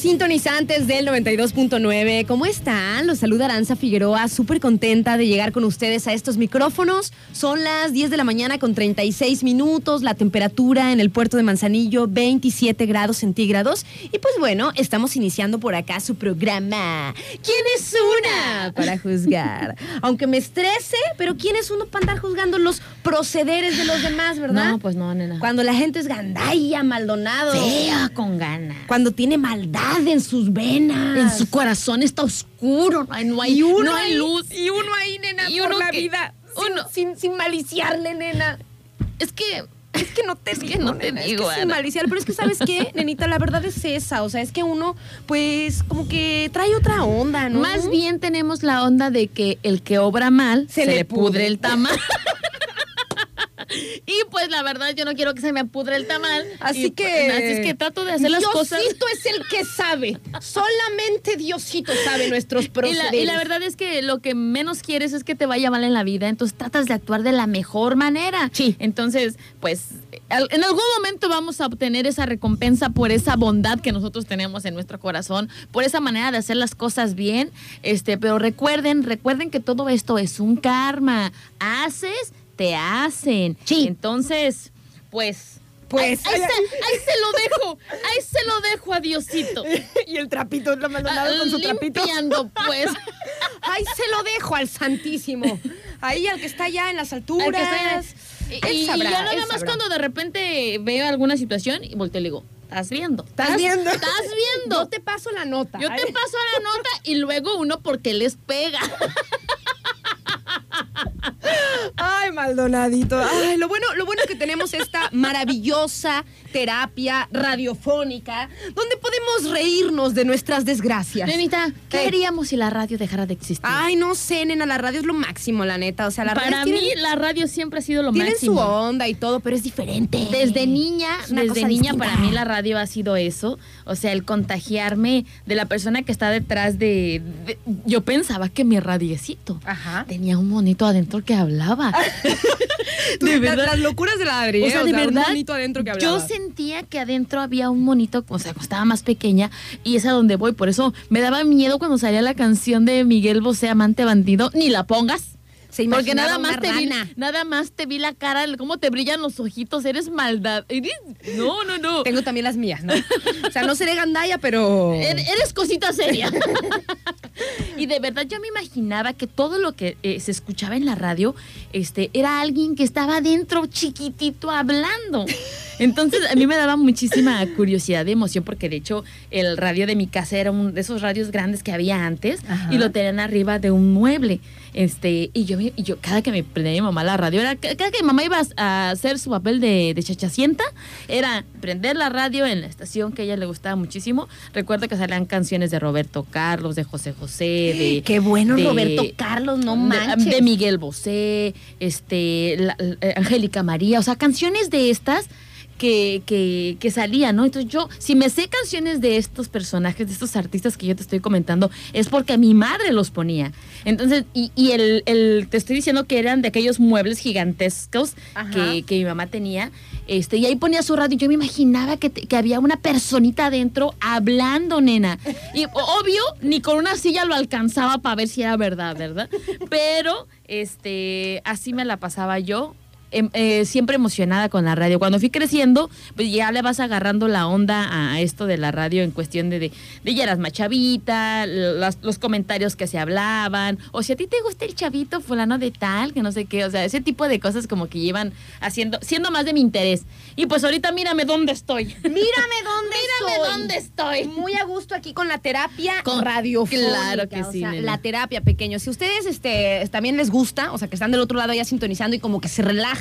Sintonizantes del 92.9. ¿Cómo están? Los saluda Aranza Figueroa, súper contenta de llegar con ustedes a estos micrófonos. Son las 10 de la mañana con 36 minutos, la temperatura en el puerto de Manzanillo 27 grados centígrados. Y pues bueno, estamos iniciando por acá su programa. ¿Quién es una para juzgar? Aunque me estrese, pero ¿quién es uno para andar juzgando los procederes de los demás, verdad? No, pues no, nena. Cuando la gente es gandalla, maldonado. Fea con ganas. Cuando tiene maldad en sus venas. En su corazón está oscuro, no hay, y uno no hay ahí- luz. Y uno ahí, nena, Y por uno la que- vida. Sin, uno- sin, sin maliciarle, nena. Es que Es que no te Es que digo, no te nena, digo, es que sin maliciar. Pero es que, ¿sabes qué, nenita? La verdad es esa. O sea, es que uno, pues, como que trae otra onda, ¿no? más bien tenemos la onda de que el que obra mal Se se, le le pudre pudre. el tamal. y pues la verdad yo no quiero que se me pudre el tamal. Así Y, que. pues, así es que trato de hacer las cosas. Diosito es el que sabe. Solamente Diosito sabe nuestros Y procederes. la, y la verdad es que lo que menos quieres es que te vaya mal en la vida, entonces tratas de actuar de la mejor manera. Sí. Entonces, pues, en algún momento vamos a obtener esa recompensa por esa bondad que nosotros tenemos en nuestro corazón, por esa manera de hacer las cosas bien. Este, pero recuerden, recuerden que todo esto es un karma. Haces, te hacen. Sí. Entonces, pues. Pues, Ahí, se, ahí se lo dejo, ahí se lo dejo a Diosito. y el trapito, la Maldonado con su trapito. Limpiando, pues. Ahí se lo dejo al Santísimo. Ahí al que está allá en las alturas. Él Y, y sabrá, yo nada él más sabrá. cuando de repente veo alguna situación y volteo y le digo, ¿estás viendo? ¿Estás viendo? ¿Estás viendo? Yo te paso la nota. Yo te paso la nota y luego uno porque les pega. Ay, Maldonadito. Ay, lo bueno, lo bueno que tenemos esta maravillosa terapia radiofónica donde podemos reírnos de nuestras desgracias. Nenita, ¿qué Eh. haríamos si la radio dejara de existir? Ay, no sé, nena, la radio es lo máximo, la neta. O sea, la Para radio mí la radio siempre ha sido lo tiene su máximo. onda y todo, pero es diferente. Desde niña, Es desde niña distinta. para mí la radio ha sido eso, o sea, el contagiarme de la persona que está detrás de, de- yo pensaba que mi radiecito Ajá. tenía un monito adentro que hablaba. De verdad. Las locuras de la Adri. O ¿eh? sea, de un verdad, monito adentro que yo hablaba. sentía que adentro había un monito, o sea, estaba más pequeña, y es a donde voy. Por eso me daba miedo cuando salía la canción de Miguel Bosé, Amante Bandido, ni la pongas. Se Porque nada más, te vi, nada más te vi la cara, cómo te brillan los ojitos, eres maldad. Eres- no, no, no. Tengo también las mías, ¿no? O sea, no seré gandaya, pero... Er- Eres cosita seria. y de verdad yo me imaginaba que todo lo que eh, se escuchaba en la radio este, era alguien que estaba adentro chiquitito hablando. Entonces a mí me daba muchísima curiosidad y emoción porque de hecho el radio de mi casa era uno de esos radios grandes que había antes Ajá. y lo tenían arriba de un mueble. Este, y yo, me- y yo cada que me prendía mi mamá la radio, era, cada que mi mamá iba a hacer su papel de, de chachacienta, era prender la radio en la estación que a ella le gustaba muchísimo. Recuerdo que salían canciones de Roberto Carlos, de José José, de... Qué bueno, de- Roberto Carlos, no de- manches. De, Miguel Bosé, este, la- la- Angélica María, o sea, canciones de estas que, que, que salían, ¿no? Entonces yo, si me sé canciones de estos personajes, de estos artistas que yo te estoy comentando, es porque mi madre los ponía. Entonces, y, y el, el- te estoy diciendo que eran de aquellos muebles gigantescos que, que mi mamá tenía, este, y ahí ponía su radio, y yo me imaginaba que, te- que había una personita adentro hablando, nena. Y obvio, ni con una silla lo alcanzaba para ver si era verdad, ¿verdad? Pero, este, así me la pasaba yo eh, siempre emocionada con la radio. Cuando fui creciendo, pues ya le vas agarrando la onda a esto de la radio en cuestión de, de, de ya eras más chavita, los comentarios que se hablaban, o si a ti te gusta el chavito fulano de tal, que no sé qué, o sea, ese tipo de cosas como que llevan haciendo, siendo más de mi interés. Y pues ahorita mírame dónde estoy. Mírame dónde Mírame estoy. dónde estoy. Muy a gusto aquí con la terapia Con- radiofónica. Claro que o sí, sea, la terapia, pequeños. Si ustedes este, también les gusta, o sea, que están del otro lado ya sintonizando y como que se relajan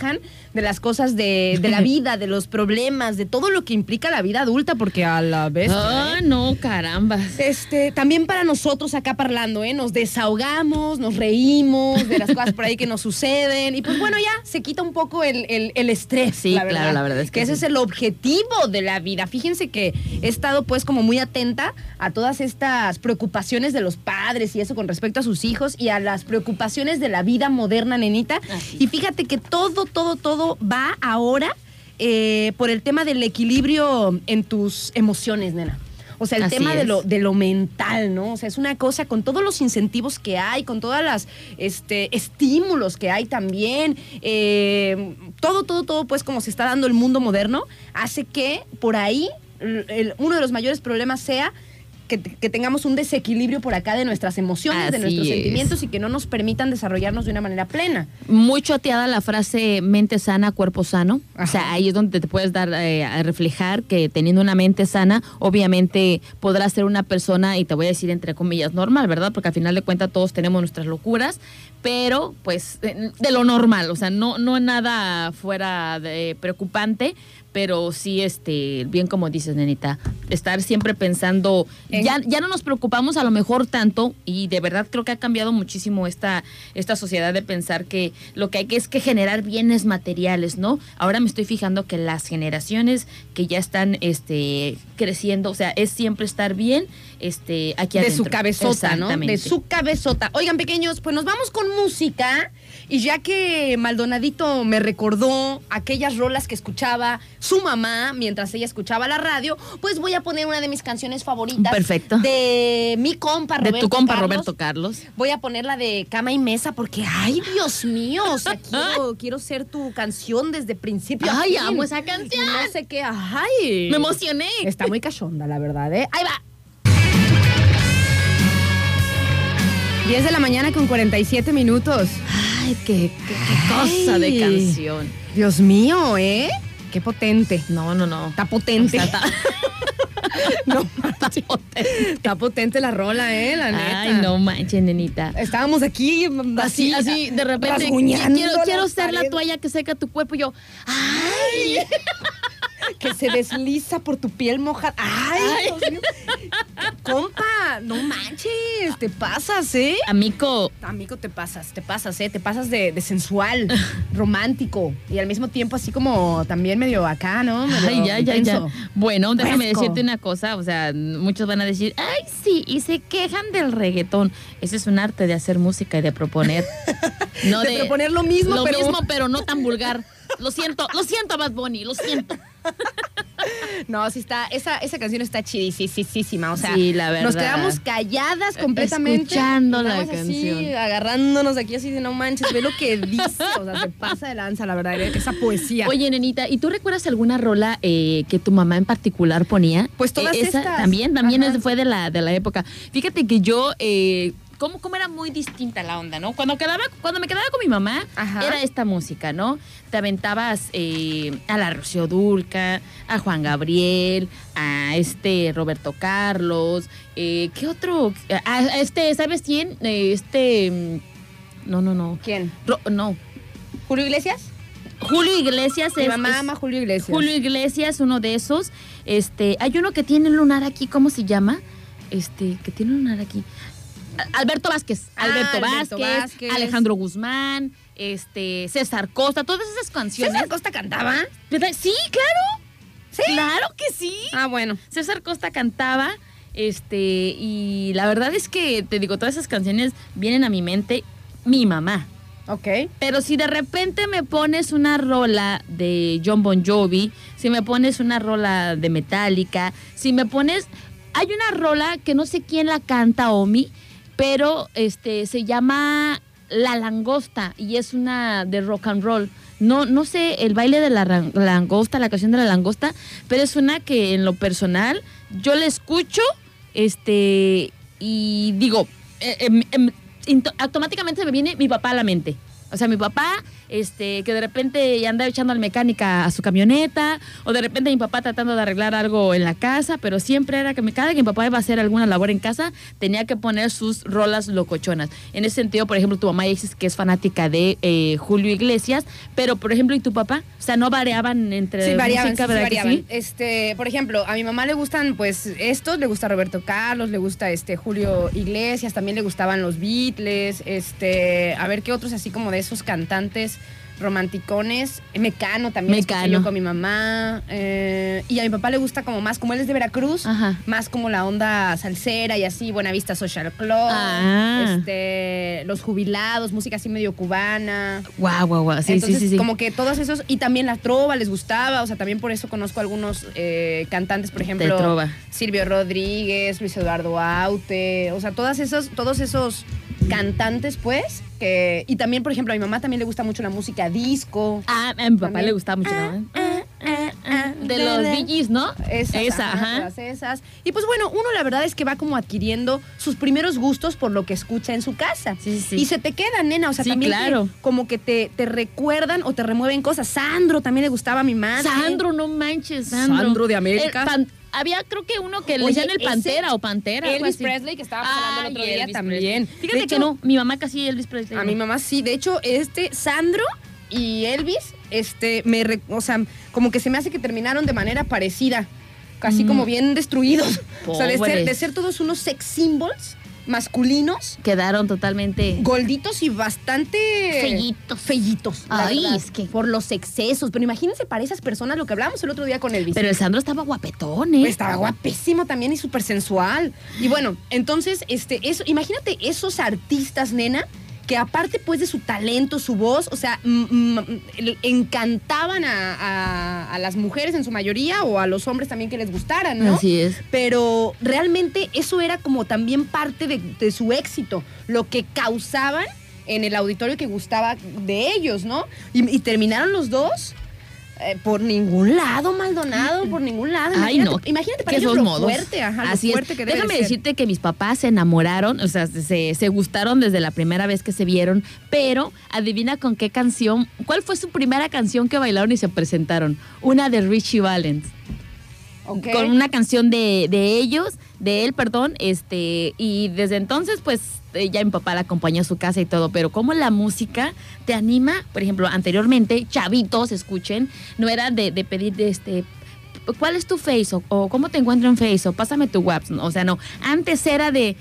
de las cosas de, de la vida, de los problemas, de todo lo que implica la vida adulta, porque a la vez... Ah, no, caramba. Este, también para nosotros acá parlando, ¿eh? Nos desahogamos, nos reímos de las cosas por ahí que nos suceden. Y pues bueno, ya se quita un poco el, el- el estrés. Sí, claro, la verdad es que ese sí. es el objetivo de la vida. Fíjense que he estado pues como muy atenta a todas estas preocupaciones de los padres y eso con respecto a sus hijos y a las preocupaciones de la vida moderna, nenita. Así Y fíjate que todo, todo, todo va ahora eh, por el tema del equilibrio en tus emociones, nena. O sea, el Así tema de lo, de lo mental, ¿no? O sea, es una cosa con todos los incentivos que hay, con todas las este, estímulos que hay también, eh, todo, todo, todo, pues como se está dando el mundo moderno, hace que por ahí el- el- uno de los mayores problemas sea que, que tengamos un desequilibrio por acá de nuestras emociones, de nuestros es. sentimientos y que no nos permitan desarrollarnos de una manera plena. Muy choteada la frase mente sana, cuerpo sano. O sea, ahí es donde te puedes dar eh, a reflejar que teniendo una mente sana, obviamente podrás ser una persona, y te voy a decir entre comillas, normal, ¿verdad? Porque al final de cuentas todos tenemos nuestras locuras, pero pues de, de lo normal, o sea, no, no nada fuera de preocupante, pero sí, este, bien como dices, nenita, estar siempre pensando, En- ya, ya no nos preocupamos a lo mejor tanto, y de verdad creo que ha cambiado muchísimo esta, esta sociedad de pensar que lo que hay que es que generar bienes materiales, ¿no? Ahora me estoy fijando que las generaciones que ya están este, creciendo, o sea, es siempre estar bien este, aquí de adentro. su cabezota, ¿no? De su cabezota. Oigan, pequeños, pues nos vamos con música. Y ya que Maldonadito me recordó aquellas rolas que escuchaba su mamá mientras ella escuchaba la radio, pues voy a poner una de mis canciones favoritas. Perfecto. De mi compa De Roberto tu compa Carlos. Roberto Carlos. Voy a poner la de cama y mesa porque, ay, Dios mío, o sea, quiero, quiero ser tu canción desde principio. a Ay, fin. amo esa canción. No sé qué, ay. Me emocioné. Está muy cachonda, la verdad, ¿eh? Ahí va. 10 de la mañana con 47 minutos. Ay, qué, qué- qué cosa de canción. Dios mío, ¿eh? Qué potente. No, no, no. Está potente. O sea, está- no manches. Está potente la rola, ¿eh? La neta. Ay, no manches, nenita. Estábamos aquí Así, así, de repente, quiero, quiero ser la toalla que seca tu cuerpo. Y yo, ay, que se desliza por tu piel mojada. ¡Ay! Dios mío. Compa, no manches, te pasas, ¿eh? amigo, Amigo, te pasas, te pasas, ¿eh? Te pasas de, de sensual, romántico y al mismo tiempo así como también medio acá, ¿no? Medio Ay, ya, ya, ya. Bueno, déjame Fresco. decirte una cosa, o sea, muchos van a decir, ay, sí, y se quejan del reggaetón. Ese es un arte de hacer música y de proponer. No De proponer lo mismo, lo pero- mismo, pero no tan vulgar. Lo siento, lo siento, Bad Bunny, lo siento. No, sí está, esa, esa canción está chidisísima, o sea, Sí, la verdad. nos quedamos calladas completamente. Escuchando la así, canción. agarrándonos aquí así de no manches, ve lo que dice, o sea, se pasa de lanza, la verdad, ¿eh? esa poesía. Oye, nenita, ¿y tú recuerdas alguna rola eh, que tu mamá en particular ponía? Pues todas Eh, esa estas. También, también es- fue de la, de la época. Fíjate que yo, eh, ¿cómo, cómo era muy distinta la onda, ¿no? Cuando, quedaba, cuando me quedaba con mi mamá, Ajá. era esta música, ¿no? Te aventabas eh, a la Rocío Dulca, a Juan Gabriel, a este Roberto Carlos, eh, ¿qué otro? A, a este, ¿sabes quién? Eh, este, mm, no, no, no. ¿Quién? Ro- no. ¿Julio Iglesias? Julio Iglesias Mi es- mamá es- ama Julio Iglesias. Julio Iglesias, uno de esos. Este, hay uno que tiene un lunar aquí, ¿cómo se llama? Este, que tiene un lunar aquí. Alberto Vázquez, Ah, Alberto, Vázquez, Vázquez. Alejandro Guzmán, este, César Costa, todas esas canciones. ¿César Costa cantaba? Sí, claro. ¿Sí? Claro que sí. Ah, bueno. César Costa cantaba, este, y la verdad es que te digo, todas esas canciones vienen a mi mente, mi mamá. Ok. Pero si de repente me pones una rola de John Bon Jovi, si me pones una rola de Metallica, si me pones... Hay una rola que no sé quién la canta, Omi, pero este se llama La Langosta y es una de rock and roll. no, no sé el baile de la langosta, la canción de la langosta, pero es una que en lo personal yo la escucho, este, y digo, eh, em, em, automáticamente me viene mi papá a la mente. O sea, mi papá, este, que de repente anda echando al mecánica a su camioneta, o de repente mi papá tratando de arreglar algo en la casa, pero siempre era que cada que mi papá iba a hacer alguna labor en casa, tenía que poner sus rolas locochonas. En ese sentido, por ejemplo, tu mamá dices que es fanática de eh, Julio Iglesias, pero por ejemplo, ¿y tu papá? O sea, no variaban entre Sí, variaban, música, sí, sí, ¿verdad que variaban. sí? Este, por ejemplo, a mi mamá le gustan, pues, estos, le gusta Roberto Carlos, le gusta este Julio Iglesias, también le gustaban los Beatles, este, a ver qué otros así como de esos cantantes romanticones, Mecano también Mecano. yo con mi mamá, eh, y a mi papá le gusta como más, como él es de Veracruz, Ajá. más como la onda salsera y así, Buenavista Social Club, Ah. este, los jubilados, música así medio cubana. Guau, guau, guau. Sí, Entonces, sí, sí, sí. como que todos esos, y también la trova les gustaba, o sea, también por eso conozco algunos eh, cantantes, por ejemplo, trova. Silvio Rodríguez, Luis Eduardo Aute, o sea, todas esos, todos esos cantantes, pues, que, y también, por ejemplo, a mi mamá también le gusta mucho la música disco. Ah, a mi papá También. le gustaba mucho, ¿no? ah, De los Gees, ¿no? Esas, Esa, ajá, ajá. todas esas. Y pues bueno, uno la verdad es que va como adquiriendo sus primeros gustos por lo que escucha en su casa. Sí, sí. Y se te quedan, nena. O sea, Sí, también claro. que- como que te, te recuerdan o te remueven cosas. Sandro también le gustaba a mi madre. Sandro, no manches, Sandro. Sandro de América. El había creo que uno que le decían el Pantera o Pantera. Elvis así. Presley, que estábamos hablando el otro día Elvis también. Presley. Fíjate que no, mi mamá casi Elvis Presley. A no. mi mamá sí. De hecho, este Sandro y Elvis, este, me, o sea, como que se me hace que terminaron de manera parecida. Casi Mm. como bien destruidos. O sea, de ser, Pobres. de ser todos unos sex symbols masculinos, Quedaron totalmente... gorditos y bastante Fellitos. Fellitos. Ay, verdad, es que- Por los excesos. Pero imagínense para esas personas lo que hablábamos el otro día con Elvis. Pero el Sandro estaba guapetón, ¿eh? Estaba guapísimo también y súper sensual. Y bueno, entonces, este, eso, imagínate esos artistas, nena, que aparte pues de su talento, su voz, o sea, encantaban a, a- a las mujeres en su mayoría o a los hombres también que les gustaran, ¿no? Así es. Pero realmente eso era como también parte de, de su éxito, lo que causaban en el auditorio que gustaba de ellos, ¿no? Y, y terminaron los dos eh, por ningún lado, Maldonado, por ningún lado. Ay, Imagínate- no. Imagínate para que ellos lo modos. fuerte, ajá, lo Así fuerte es. que debe Déjame de decirte que mis papás se enamoraron, o sea, se, se gustaron desde la primera vez que se vieron, pero adivina con qué canción, ¿cuál fue su primera canción que bailaron y se presentaron? Una de Richie Valens. Con una canción de, de ellos, de él, perdón, este, y desde entonces, pues, ya mi papá la acompañó a su casa y todo, pero como la música te anima, por ejemplo, anteriormente, chavitos, escuchen, no era de, pedir de este. ¿Cuál es tu face? O, cómo te encuentro en face? Pásame tu WhatsApp. O sea, no. Antes era de.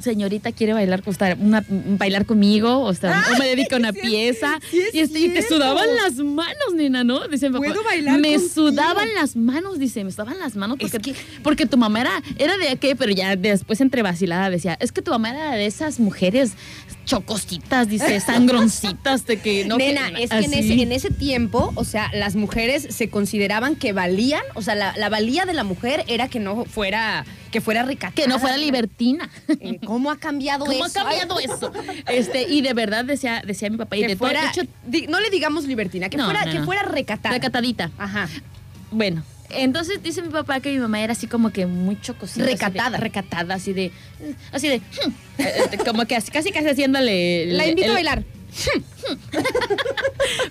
Señorita quiere bailar, una- bailar conmigo, o, sea, o me dedica a una sí es- pieza. sí es y, este, y te sudaban las manos, nena, ¿no? Dice mi papá. ¿Puedo bailar Me contigo? sudaban las manos, dice, me sudaban las manos Es porque, que- porque tu mamá era, era de qué, pero ya después entre vacilada decía, es que tu mamá era de esas mujeres chocositas, dice, sangroncitas, de que no. Nena, es que en ese, en ese tiempo, o sea, las mujeres se consideraban que valían, o sea, la, la valía de la mujer era que no fuera, que fuera recatada. Que no fuera libertina. Eh, ¿Cómo ha cambiado ¿Cómo eso? ha cambiado eso? Este, y de verdad decía, decía mi papá, y Que de todo, fuera, de hecho, di- no le digamos libertina, que No, fuera, no, que no. fuera recatada. recatadita. Ajá. Bueno, entonces dice mi papá que mi mamá era así como que así de- Recatada. recatada, así de. Así de. "Hmm", eh, como que así, casi casi haciéndole. La invito el- a bailar.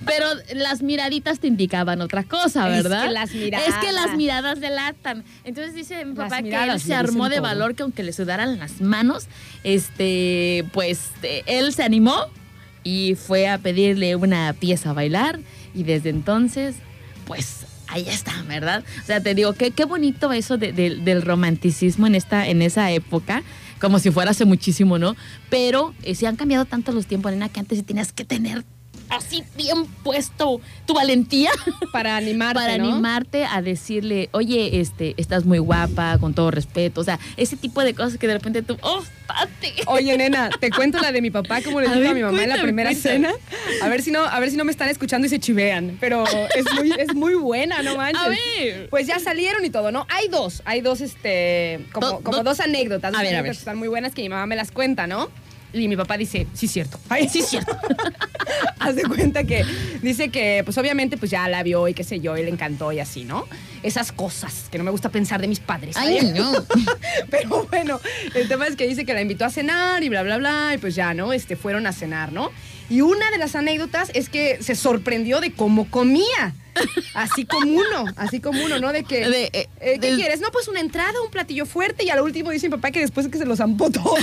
Pero las miraditas te indicaban otra cosa, Es ¿verdad? que las miradas. Es que las miradas delatan. Entonces dice mi papá que él se armó de todo. valor que aunque le sudaran las manos, este, pues eh, él se animó y fue a pedirle una pieza a bailar y desde entonces, pues ahí está, ¿verdad? O sea, te digo, qué, qué bonito eso de- de- del romanticismo en, esta, en esa época, como si fuera hace muchísimo, ¿no? Pero eh, han cambiado tanto los tiempos, nena, que antes sí tenías que tener así bien puesto tu valentía Para animarte, para ¿no? animarte a decirle, oye, este, estás muy guapa, con todo respeto. O sea, ese tipo de cosas que de repente tú, oh, pate. Oye, nena, te cuento la de mi papá, como le dijo a, mi mamá en la primera cuéntame. cena. A ver si no, a ver si no me están escuchando y se chivean. Pero es muy, es muy buena, no manches. A ver. Pues ya salieron y todo, ¿no? Hay dos, hay dos, este, como, Do- como do- dos anécdotas. A ver. que están muy buenas que mi mamá me las cuenta, ¿no? Y mi papá dice, sí, cierto. Ay, sí, cierto. Haz de cuenta que dice que, pues obviamente, pues ya la vio y qué sé yo, y le encantó y así, ¿no? Esas cosas que no me gusta pensar de mis padres. Ay, ¿sabes? no. Pero bueno, el tema es que dice que la invitó a cenar y bla, bla, bla, y pues ya, ¿no? Este, fueron a cenar, ¿no? Y una de las anécdotas es que se sorprendió de cómo comía. Así como uno, así como uno, ¿no? De que, De, eh, eh, ¿qué del- quieres? No, pues una entrada, un platillo fuerte y al último dice mi papá que después de que se lo zampó todo,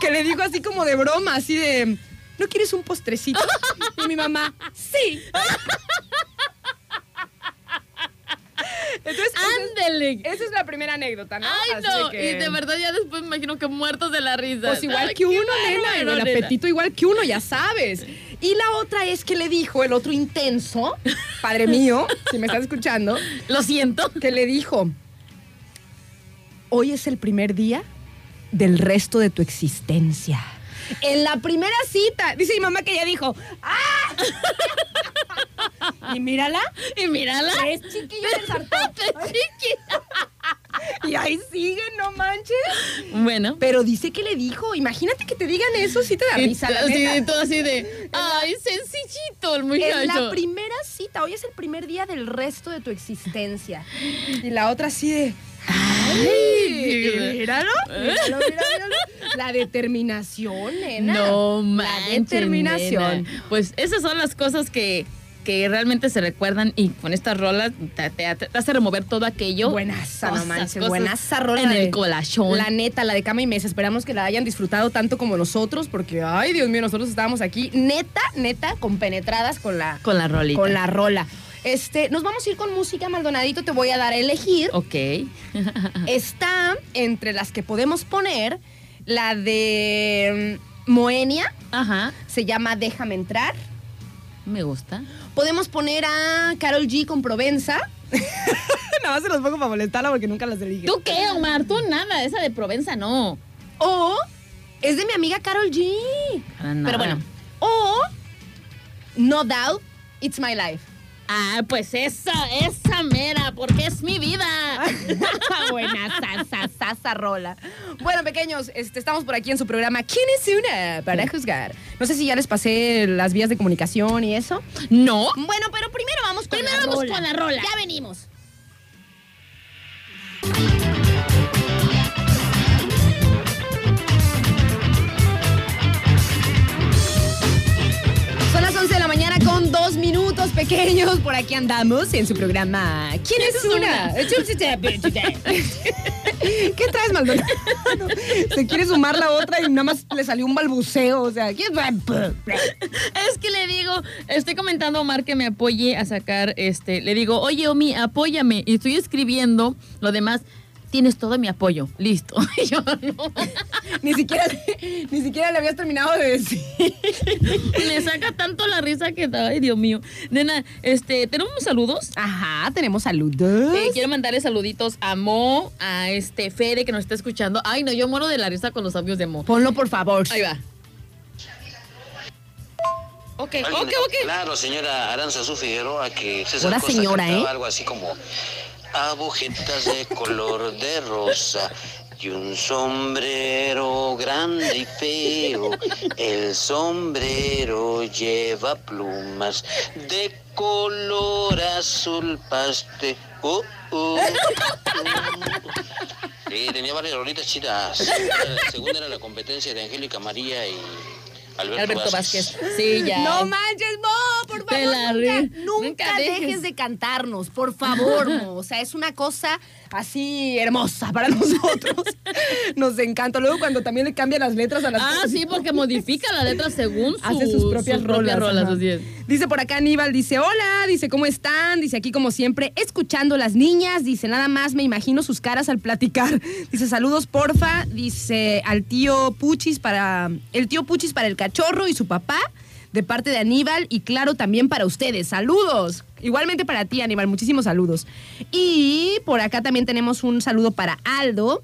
que le dijo así como de broma, así de, ¿no quieres un postrecito? Y mi mamá, sí. Entonces, Ándele. esa es la primera anécdota, ¿no? Ay, Así no. que- Y de verdad ya después me imagino que muertos de la risa. Pues igual Ay, que uno, nena, el nena. apetito igual que uno, ya sabes. Y la otra es que le dijo el otro intenso, padre mío, si me estás escuchando, Lo siento. que le dijo, hoy es el primer día del resto de tu existencia. En la primera cita, dice mi mamá que ella dijo, ¡ah! y mírala, Y mírala. es chiquillo del. Y ahí sigue, no manches. Bueno. Pero dice que le dijo, imagínate que te digan eso, sí te da risa, la neta. todo así de, ay, sencillito el muchacho. la primera cita, hoy es el primer día del resto de tu existencia. Y la otra así de. ¡Ay! Míralo, míralo. La determinación, nena. No La manches, determinación. nena. Pues esas son las cosas que, que realmente se recuerdan y con estas rolas te, te- te hace remover todo aquello. Buenaza, no manches, rola. En de- el colachón. La neta, la de cama y mesa. Esperamos que la hayan disfrutado tanto como nosotros, porque, ay, Dios mío, nosotros estábamos aquí, neta, neta, compenetradas con la, Con la rolita. con la rola. Este, nos vamos a ir con música, Maldonadito, te voy a dar a elegir. Ok. Está entre las que podemos poner la de mm, Moenia, Ajá. se llama Déjame entrar. Me gusta. Podemos poner a Carol G con Provenza. Nada más se los pongo para molestarla porque nunca las elige. ¿Tú qué, Omar? Tú nada. Esa de Provenza no. O es de mi amiga Carol G. Para nada. Pero bueno. O No Doubt, It's My Life. Ah, pues esa, esa mera, porque es mi vida. Buena salsa, salsa rola. Bueno, pequeños, este, estamos por aquí en su programa ¿Quién es una? Para juzgar. No sé si ya les pasé las vías de comunicación y eso. No. Bueno, pero primero vamos con Primero la vamos rola. con la rola. Ya venimos. Son las 11 de la mañana con dos minutos pequeños. Por aquí andamos en su programa. ¿Quién es una? ¿Qué traes, Maldonado? Se quiere sumar la otra y nada más le salió un balbuceo. O sea, ¿quién Es que le digo, estoy comentando a Omar que me apoye a sacar, este, le digo, oye Omi, apóyame. Y estoy escribiendo lo demás. Tienes todo mi apoyo. Listo. Y yo no. Ni siquiera, ni siquiera le habías terminado de decir. Me saca tanto la risa que da. Ay, Dios mío. Nena, este, tenemos unos saludos. Ajá, tenemos saludos. Eh, quiero mandarle saluditos a Mo, a este Fede que nos está escuchando. Ay, no, yo muero de la risa con los audios de Mo. Ponlo, por favor. Ahí va. Ok, ok, le- ok. Claro, señora Aranzazú Figueroa, que César Hola, Costa señora, ¿eh? algo así como agujetas de color de rosa y un sombrero grande y feo. El sombrero lleva plumas de color azul paste. Uh, uh, uh. Sí, tenía varias rolitas chidas. La segunda era la competencia de Angélica María y Alberto, Alberto Vázquez. Sí, ya. No manches, Mo, por favor. nunca, nunca nunca dejes. dejes. de cantarnos, por favor, Mo. O sea, es una cosa así hermosa para nosotros. Nos encanta. Luego cuando también le cambia las letras a las Ah, sí, porque modifica la letra según su, Hace sus propias rolas. ajá. así es. Dice por acá Aníbal, dice, hola, dice, ¿cómo están? Dice, aquí como siempre, escuchando las niñas, dice, nada más me imagino sus caras al platicar. Dice, saludos, porfa, dice, al tío Puchis para, el tío Puchis para el cachorro y su papá, de parte de Aníbal, y claro, también para ustedes. Saludos. Igualmente para ti, Aníbal, muchísimos saludos. Y por acá también tenemos un saludo para Aldo,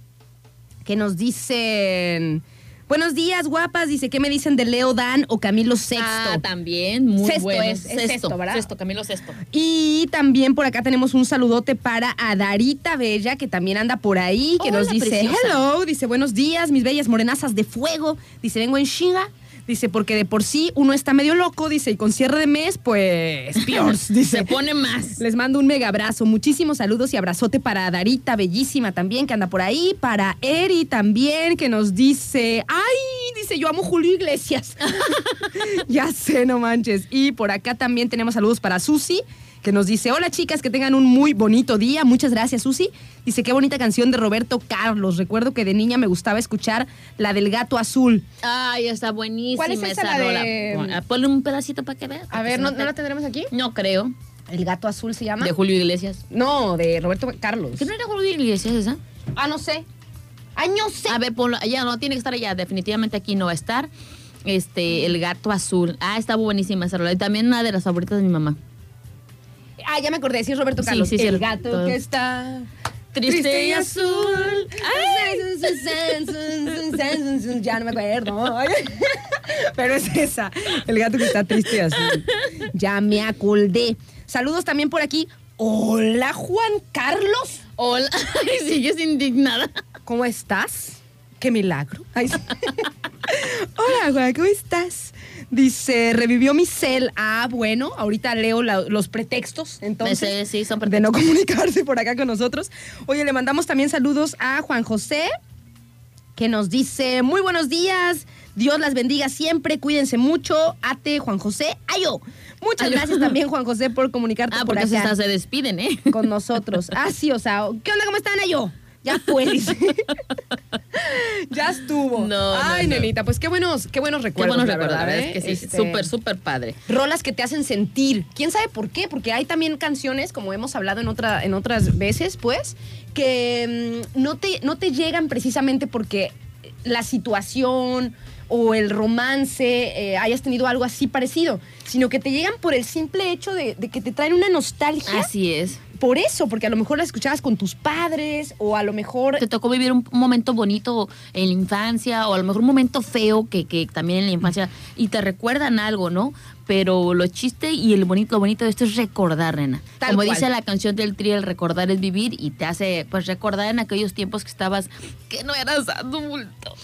que nos dicen... Buenos días, guapas. Dice, ¿qué me dicen de Leo Dan o Camilo Sexto? Ah, también, muy Sexto bueno. es- es sexto, ¿verdad? Sexto, Camilo Sexto. Y también por acá tenemos un saludote para Adarita Bella, que también anda por ahí, que Hola, nos dice, preciosa. hello, dice, buenos días, mis bellas morenazas de fuego. Dice, vengo en Shinga. Dice, porque de por sí uno está medio loco, dice, y con cierre de mes, pues, peor, dice. Se pone más. Les mando un mega abrazo. Muchísimos saludos y abrazote para Darita, bellísima también, que anda por ahí. Para Eri también, que nos dice, ay, dice, yo amo Julio Iglesias. ya sé, no manches. Y por acá también tenemos saludos para Susi, que nos dice, hola chicas, que tengan un muy bonito día. Muchas gracias, Susi. Dice, qué bonita canción de Roberto Carlos. Recuerdo que de niña me gustaba escuchar la del gato azul. Ay, está buenísima ¿Cuál es esa, esa la rola. de- ah, Ponle un pedacito para que veas. A ver, ¿no, note. ¿no la tendremos aquí? No creo. El gato azul se llama. De Julio Iglesias. No, de Roberto Carlos. ¿Qué no era Julio Iglesias esa? Ah, no sé. Ay, no sé. A ver, ponlo. Ya no, tiene que estar allá. Definitivamente aquí no va a estar. Este, el gato azul. Ah, está buenísima esa rola. Y también una de las favoritas de mi mamá. Ah, ya me acordé, sí es Roberto Sí, Carlos. sí, sí, el el- gato todo. que está Triste y azul. Ya no me acuerdo. Pero es esa, el gato que está triste y azul. Ya me acordé. Saludos también por aquí. Hola, Juan Carlos. Hola. Ay, sigues indignada. ¿Cómo estás? Qué milagro. Ay, sí. Hola, Juan, ¿cómo estás? Dice, revivió mi cel. Ah, bueno, ahorita leo la- los pretextos, entonces. Sí, sí, son de no comunicarse por acá con nosotros. Oye, le mandamos también saludos a Juan José, que nos dice, muy buenos días, Dios las bendiga siempre, cuídense mucho, ate Juan José, ayo. Muchas gracias también, Juan José, por comunicarte Ah, por porque se, acá se despiden, ¿eh? con nosotros. Ah, sí, o sea, ¿qué onda, cómo están, ayo? Ya pues. ya estuvo. No, Ay, no. nenita, pues qué buenos, qué buenos Qué recuerdos. buenos la recuerdos, verdad, es ¿eh? que sí. Este, Súper, súper padre. rolas que te hacen sentir. ¿Quién sabe por qué? Porque hay también canciones, como hemos hablado en, otra, en otras veces, pues, que mm, no, te, no te llegan precisamente porque la situación o el romance eh, hayas tenido algo así parecido, sino que te llegan por el simple hecho de, de que te traen una nostalgia. Así es. Por eso, porque a lo mejor la escuchabas con tus padres o a lo mejor... Te tocó vivir un momento bonito en la infancia o a lo mejor un momento feo que, que también en la infancia y te recuerdan algo, ¿no? Pero lo chiste y el bonito, lo bonito de esto es recordar, nena. Tal Como cual. dice la canción del tri, el recordar es vivir y te hace pues recordar en aquellos tiempos que estabas, que no eras adulto.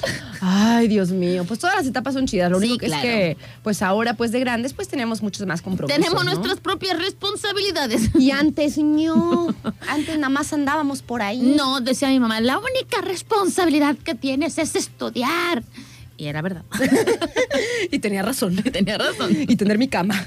Ay, Dios mío, pues todas las etapas son chidas. Lo Sí, único que claro. es que, pues ahora, pues de grandes, pues tenemos muchos más compromisos. Tenemos ¿no? nuestras propias responsabilidades. Y antes, no. Antes nada más andábamos por ahí. No, decía mi mamá, la única responsabilidad que tienes es estudiar. Y era verdad. Y tenía razón. Tenía razón. Y tener mi cama.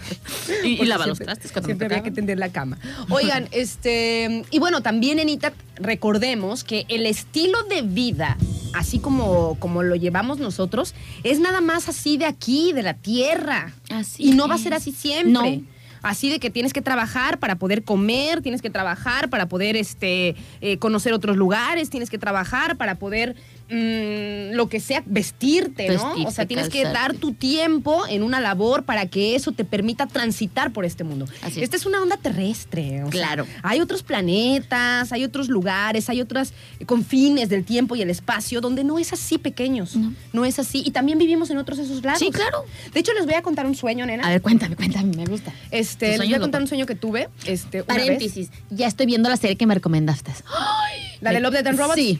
Y- y lavar los trastes cuando Siempre había que tender la cama. Oigan, este. Y bueno, también, Enita, recordemos que el estilo de vida, así como, como lo llevamos nosotros, es nada más así de aquí, de la tierra. Así y no va a ser así siempre. No. Así de que tienes que trabajar para poder comer, tienes que trabajar para poder este, eh, conocer otros lugares, tienes que trabajar para poder mm, lo que sea, vestirte, ¿no? Vestirte, o sea, tienes que dar tu tiempo en una labor para que eso te permita transitar por este mundo. Así es. Esta es una onda terrestre. o sea, Claro. hay otros planetas, hay otros lugares, hay otros confines del tiempo y el espacio donde no es así pequeños. No, No. es así. Y también vivimos en otros esos lados. Sí, claro. De hecho, les voy a contar un sueño, nena. A ver, cuéntame, cuéntame, me gusta. Este, les voy a loco. contar un sueño que tuve. Este, una vez. Paréntesis, ya estoy viendo la serie que me recomendaste. La de Love, Death and Robots. Sí.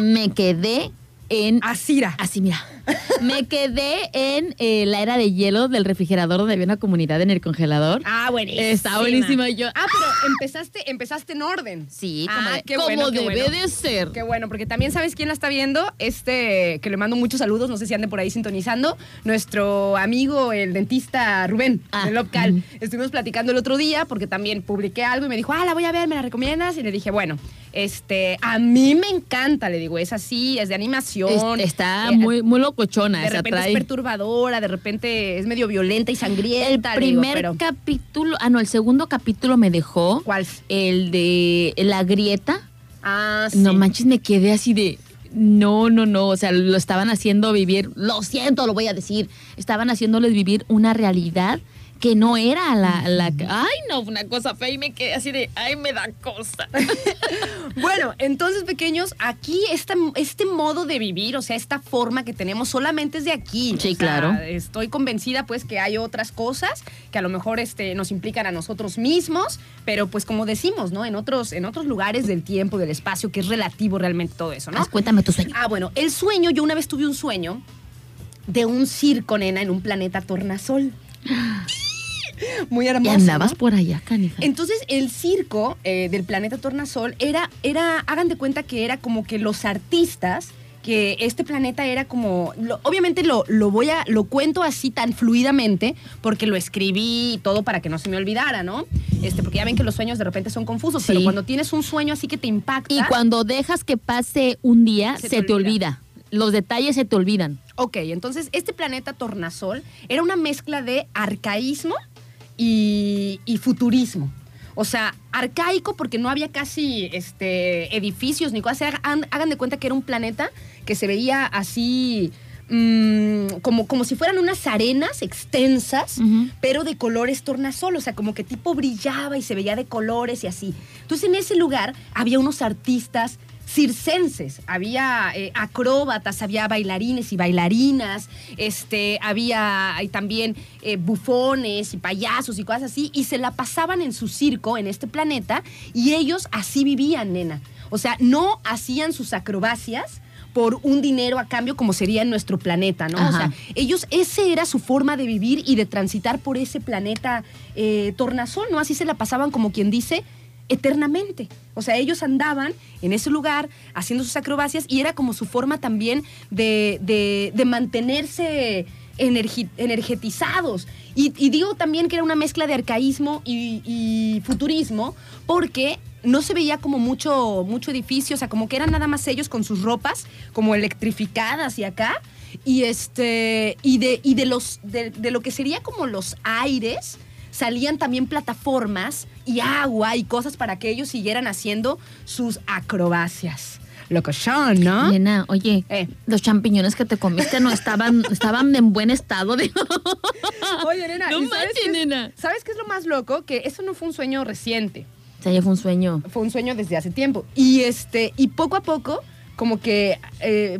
Me quedé en... Asira. Así, mira. Me quedé en eh, la era de hielo del refrigerador donde había una comunidad en el congelador. Ah, buenísima. Está buenísima. Y yo, Ah, pero empezaste, empezaste en orden. Sí, como, Ah, de- qué como bueno, qué debe bueno. de ser. Qué bueno, porque también sabes quién la está viendo, este, que le mando muchos saludos, no sé si ande por ahí sintonizando, nuestro amigo, el dentista Rubén, Ah, de Lopcal. ujú. Estuvimos platicando el otro día, porque también publiqué algo y me dijo, ah, la voy a ver, ¿me la recomiendas? Y le dije, bueno, este, a mí me encanta, le digo, es así, es de animación. Es- está eh, muy, muy locochona. De esa repente es trae- perturbadora, de repente es medio violenta y El sangrienta. digo, primer pero- capítulo, ah, no, el segundo capítulo me dejó. ¿Cuál? El de la grieta. Ah, sí. No manches, me quedé así de. No, no, no. O sea, lo estaban haciendo vivir. Lo siento, lo voy a decir. Estaban haciéndoles vivir una realidad que no era la, la ay no, una cosa fea y me quedé así de, ay me da cosa. Bueno, entonces, pequeños, aquí esta, este modo de vivir, o sea, esta forma que tenemos solamente es de aquí. Sí, O sea, claro. Estoy convencida, pues, que hay otras cosas que a lo mejor este, nos implican a nosotros mismos, pero pues como decimos, ¿no? En otros, en otros lugares del tiempo, del espacio, que es relativo realmente todo eso, ¿no? Cuéntame tu sueño. Ah, bueno, el sueño, yo una vez tuve un sueño de un circo, nena, en un planeta tornasol. Muy Y hermoso. andabas ¿no? por allá, canija. Entonces, el circo eh, del planeta Tornasol era, era, hagan de cuenta que era como que los artistas, que este planeta era como, lo- obviamente lo, lo voy a, lo cuento así tan fluidamente, porque lo escribí y todo para que no se me olvidara, ¿no? Este, porque ya ven que los sueños de repente son confusos, Sí. pero cuando tienes un sueño así que te impacta. Y cuando dejas que pase un día, Se se, te te olvida. olvida. Los detalles se te olvidan. Ok, entonces este planeta Tornasol era una mezcla de arcaísmo y, y futurismo. O sea, arcaico porque no había casi este, edificios ni cosas. Hagan, hagan de cuenta que era un planeta que se veía así mm, como, como si fueran unas arenas extensas, pero de colores tornasol. O sea, como que tipo brillaba y se veía de colores y así. Entonces en ese lugar había unos artistas circenses, había eh, acróbatas, había bailarines y bailarinas, este, había y también eh, bufones y payasos y cosas así, y se la pasaban en su circo en este planeta, y ellos así vivían, nena. O sea, no hacían sus acrobacias por un dinero a cambio como sería en nuestro planeta, ¿no? O sea, ellos, ese era su forma de vivir y de transitar por ese planeta eh, tornasol, ¿no? Así se la pasaban como quien dice eternamente. O sea, ellos andaban en ese lugar haciendo sus acrobacias y era como su forma también de, de- mantenerse energetizados. Y, y digo también que era una mezcla de arcaísmo y, y futurismo porque no se veía como mucho, mucho edificio, o sea, como que eran nada más ellos con sus ropas como electrificadas y acá. Y este, y de, y de los, de, de lo que sería como los aires, salían también plataformas y agua y cosas para que ellos siguieran haciendo sus acrobacias. Locochón, ¿no? Nena, oye, Eh. los champiñones que te comiste no estaban, estaban en buen estado. De... Oye, nena, No ¿y sabes qué es-. ¿sabes qué es lo más loco? Que eso no fue un sueño reciente. O sea, ya fue un sueño. fue un sueño desde hace tiempo. Y este, y poco a poco, como que eh,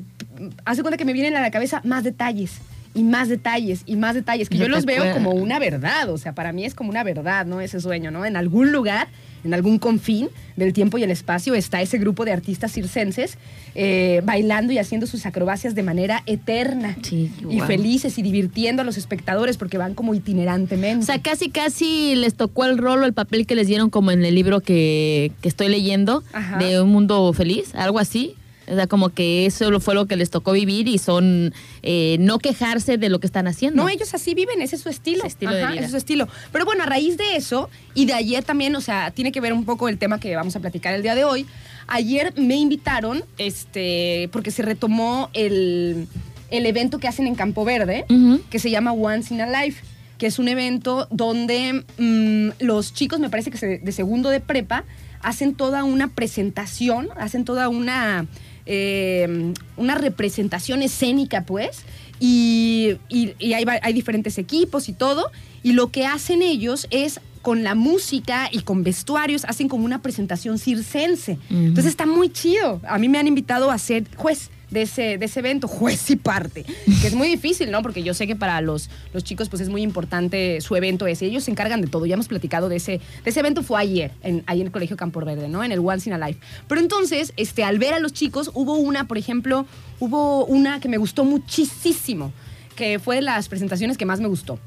hace cuenta que me vienen a la cabeza más detalles. Y más detalles, y más detalles, que No yo los veo como una verdad, o sea, para mí es como una verdad, ¿no? Ese sueño, ¿no? En algún lugar, en algún confín del tiempo y el espacio está ese grupo de artistas circenses eh, bailando y haciendo sus acrobacias de manera eterna. Sí, Y guau. felices y divirtiendo a los espectadores porque van como itinerantemente. O sea, casi, casi les tocó el rol o el papel que les dieron como en el libro que, que estoy leyendo, Ajá. de Un Mundo Feliz, algo así. O sea, como que eso fue lo que les tocó vivir y son eh, no quejarse de lo que están haciendo. No, ellos así viven, ese es su estilo. Su estilo de vida. ese es su estilo. Pero bueno, a raíz de eso, y de ayer también, o sea, tiene que ver un poco el tema que vamos a platicar el día de hoy. Ayer me invitaron, este, porque se retomó el, el evento que hacen en Campo Verde, que se llama Once in a Life, que es un evento donde mm, los chicos, me parece que se- de segundo de prepa, hacen toda una presentación, hacen toda una, eh, una representación escénica, pues, y, y- y hay, diferentes equipos y todo, y lo que hacen ellos es con la música y con vestuarios, hacen como una presentación circense. Entonces está muy chido. A mí me han invitado a ser juez de ese, de ese evento, juez y parte, que es muy difícil, ¿no? Porque yo sé que para los, los chicos pues es muy importante su evento ese. Ellos se encargan de todo. Ya hemos platicado de ese, de ese evento, fue ayer, en, ahí en el Colegio Campo Verde, ¿no? En el Once in a Life. Pero entonces, este, al ver a los chicos, hubo una, por ejemplo, hubo una que me gustó muchísimo, que fue de las presentaciones que más me gustó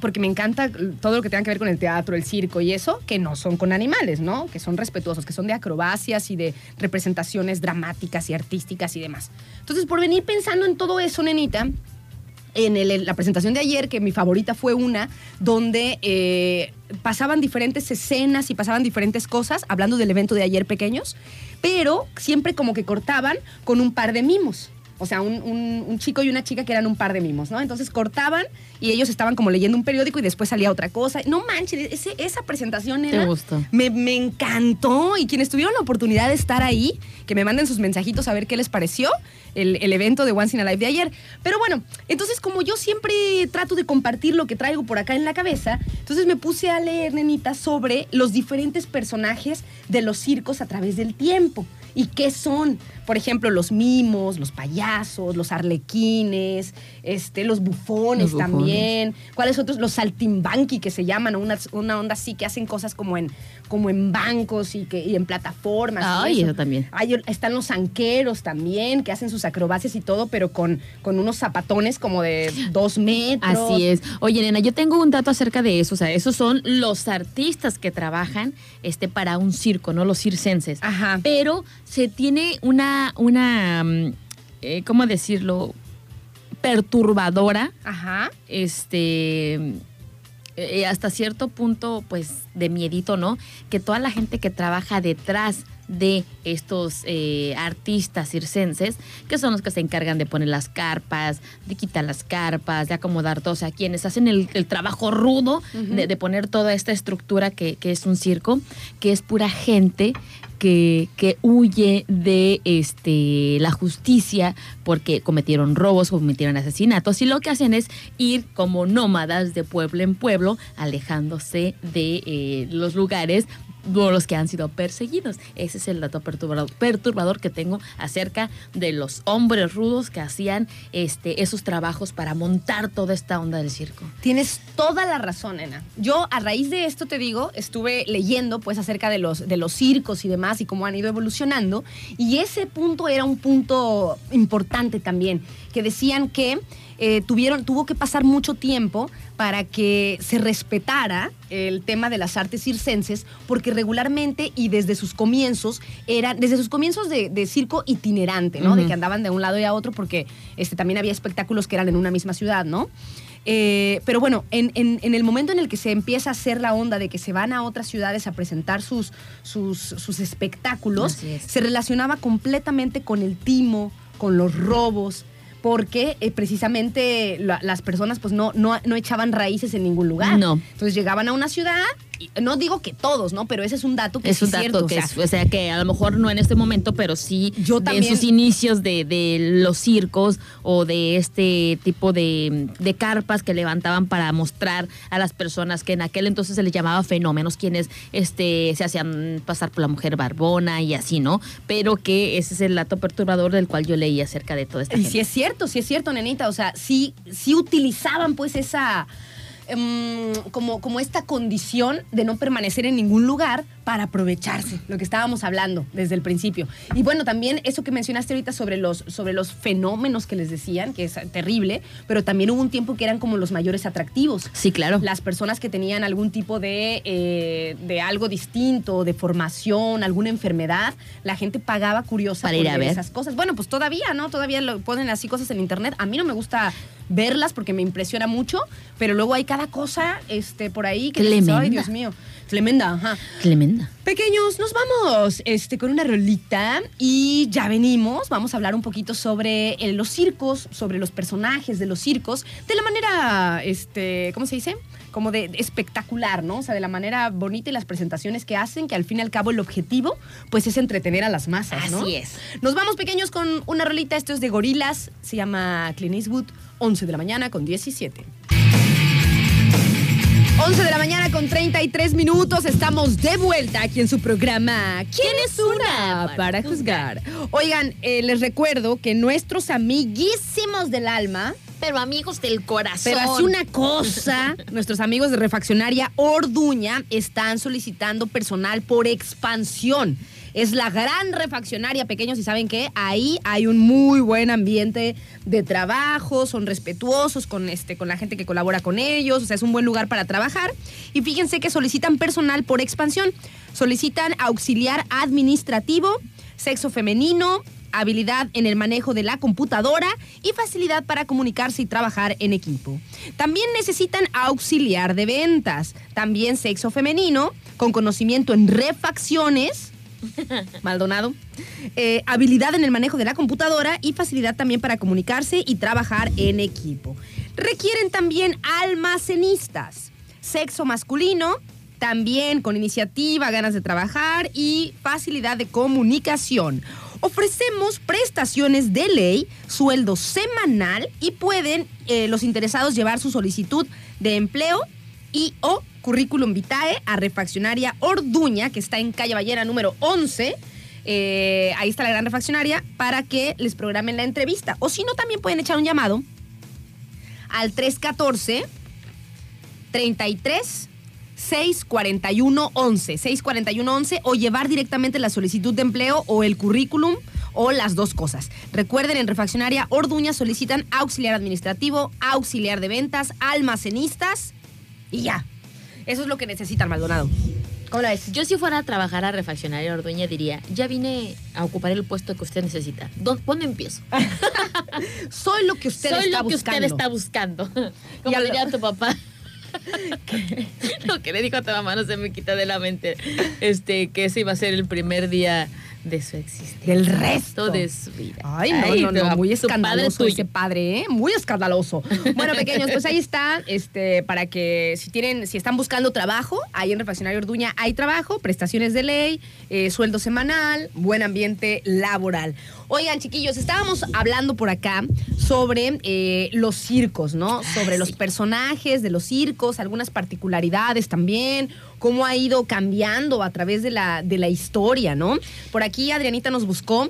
porque me encanta todo lo que tenga que ver con el teatro, el circo y eso, que no son con animales, ¿no? Que son respetuosos, que son de acrobacias y de representaciones dramáticas y artísticas y demás. Entonces, por venir pensando en todo eso, nenita, en la presentación de ayer, que mi favorita fue una, donde eh, pasaban diferentes escenas y pasaban diferentes cosas, hablando del evento de ayer pequeños, pero siempre como que cortaban con un par de mimos. O sea, un, un- un chico y una chica que eran un par de mimos, ¿no? Entonces cortaban y ellos estaban como leyendo un periódico y después salía otra cosa. No manches, ese- esa presentación ¿Te nena, gustó? Me, me encantó. Y quienes tuvieron la oportunidad de estar ahí, que me manden sus mensajitos a ver qué les pareció el, el evento de Once in a Life de ayer. Pero bueno, entonces como yo siempre trato de compartir lo que traigo por acá en la cabeza, entonces me puse a leer, nenita, sobre los diferentes personajes de los circos a través del tiempo. ¿Y qué son? Por ejemplo, los mimos, los payasos, los arlequines, este, los bufones, Los bufones. también. ¿Cuáles otros? Los saltimbanqui que se llaman, una, una onda así que hacen cosas como en, como en bancos y, que, y en plataformas. y Ay, eso también. Hay- están los zanqueros también, que hacen sus acrobacias y todo, pero con, con unos zapatones como de dos metros. Así es. Oye, nena, yo tengo un dato acerca de eso. O sea, esos son los artistas que trabajan este, para un circo, ¿no? Los circenses. Ajá. Pero se tiene una, una mm, eh, ¿cómo decirlo? Perturbadora, Ajá. este, eh, hasta cierto punto, pues, de miedito, ¿no? Que toda la gente que trabaja detrás de estos eh, artistas circenses, que son los que se encargan de poner las carpas, de quitar las carpas, de acomodar todo, o sea, quienes hacen el, el trabajo rudo de, de poner toda esta estructura que, que es un circo, que es pura gente que, que huye de este, la justicia porque cometieron robos, cometieron asesinatos y lo que hacen es ir como nómadas de pueblo en pueblo, alejándose de eh, los lugares por los que han sido perseguidos. Ese es el dato perturbador, que tengo acerca de los hombres rudos que hacían este, esos trabajos para montar toda esta onda del circo. Tienes toda la razón, nena. Yo a raíz de esto te digo, estuve leyendo pues acerca de los, de los circos y demás y cómo han ido evolucionando y ese punto era un punto importante también, que decían que eh, tuvieron, tuvo que pasar mucho tiempo para que se respetara el tema de las artes circenses, porque regularmente y desde sus comienzos eran, desde sus comienzos de, de circo itinerante, ¿no? De que andaban de un lado y a otro, porque este, también había espectáculos que eran en una misma ciudad, ¿no? Eh, pero bueno, en, en- en el momento en el que se empieza a hacer la onda de que se van a otras ciudades a presentar sus, sus, sus espectáculos, es. se relacionaba completamente con el timo, con los robos, porque eh, precisamente la- las personas pues no, no, no echaban raíces en ningún lugar. No. Entonces llegaban a una ciudad, no digo que todos, ¿no? Pero ese es un dato que Es sí un dato cierto, que o sea, es, o sea, que a lo mejor no en este momento, pero sí Yo también- en sus inicios de, de los circos o de este tipo de, de carpas que levantaban para mostrar a las personas que en aquel entonces se les llamaba fenómenos, quienes este, se hacían pasar por la mujer barbona y así, ¿no? Pero que ese es el dato perturbador del cual yo leí acerca de toda esta Y gente. sí es cierto, sí es cierto, nenita. O sea, sí, sí utilizaban pues esa. Em, como, como esta condición de no permanecer en ningún lugar para aprovecharse, lo que estábamos hablando desde el principio. Y bueno, también eso que mencionaste ahorita sobre los, sobre los fenómenos que les decían, que es terrible, pero también hubo un tiempo que eran como los mayores atractivos. Sí, claro. Las personas que tenían algún tipo de, eh, de algo distinto, de formación, alguna enfermedad, la gente pagaba curiosa Para por ir a ver. esas cosas. Bueno, pues todavía, ¿no? Todavía lo ponen así cosas en internet. A mí no me gusta verlas porque me impresiona mucho, pero luego hay cada cosa este, por ahí que dices, ay, Dios mío. Tremenda, ajá. Tremenda. Pequeños, nos vamos este, con una rolita y ya venimos. Vamos a hablar un poquito sobre eh, los circos, sobre los personajes de los circos, de la manera, este, ¿cómo se dice? Como de, espectacular, ¿no? O sea, de la manera bonita y las presentaciones que hacen, que al fin y al cabo el objetivo, pues es entretener a las masas, ¿no? Así es. Nos vamos pequeños con una rolita, esto es de Gorilas, se llama Clint Eastwood, 11 de la mañana con 17. 11 de la mañana con 33 minutos, estamos de vuelta aquí en su programa ¿Quién es una para juzgar? Oigan, eh, les recuerdo que nuestros amiguísimos del alma, Pero amigos del corazón. pero hace una cosa, nuestros amigos de Refaccionaria Orduña están solicitando personal por expansión. Es la gran refaccionaria, pequeños, y saben que ahí hay un muy buen ambiente de trabajo, son respetuosos con, este, con la gente que colabora con ellos, o sea, es un buen lugar para trabajar. Y fíjense que solicitan personal por expansión. Solicitan auxiliar administrativo, sexo femenino, habilidad en el manejo de la computadora y facilidad para comunicarse y trabajar en equipo. También necesitan auxiliar de ventas, también sexo femenino, con conocimiento en refacciones, Maldonado. Eh, habilidad en el manejo de la computadora y facilidad también para comunicarse y trabajar en equipo. Requieren también almacenistas. Sexo masculino, también con iniciativa, ganas de trabajar y facilidad de comunicación. Ofrecemos prestaciones de ley, sueldo semanal y pueden eh, los interesados llevar su solicitud de empleo y o currículum vitae a refaccionaria Orduña, que está en calle Ballera número 11. Eh, ahí está la gran refaccionaria para que les programen la entrevista. O si no, también pueden echar un llamado al 314 33 641 11 641 11 o llevar directamente la solicitud de empleo o el currículum o las dos cosas. Recuerden, en Refaccionaria Orduña solicitan auxiliar administrativo, auxiliar de ventas, almacenistas y ya. Eso es lo que necesitan, Maldonado. ¿Cómo la ves? Yo si fuera a trabajar a refaccionaria Orduña diría, ya vine a ocupar el puesto que usted necesita. ¿Dó- ¿Cuándo empiezo? Soy lo que usted Soy está lo que buscando. usted está buscando. Como diría tu papá. lo que le dijo a tu mamá no se me quita de la mente. Este, que ese iba a ser el primer día de su existencia. Del resto. de su vida. Ay, no, no, no, muy padre escandaloso tuyo. ese padre, ¿eh? Muy escandaloso. Bueno, pequeños, pues ahí está, este, para que si tienen, si están buscando trabajo, ahí en Refaccionario Orduña hay trabajo, prestaciones de ley, eh, sueldo semanal, buen ambiente laboral. Oigan, chiquillos, estábamos hablando por acá sobre eh, los circos, ¿no? Sobre los personajes de los circos, algunas particularidades también, cómo ha ido cambiando a través de la, de la historia, ¿no? Por aquí Adrianita nos buscó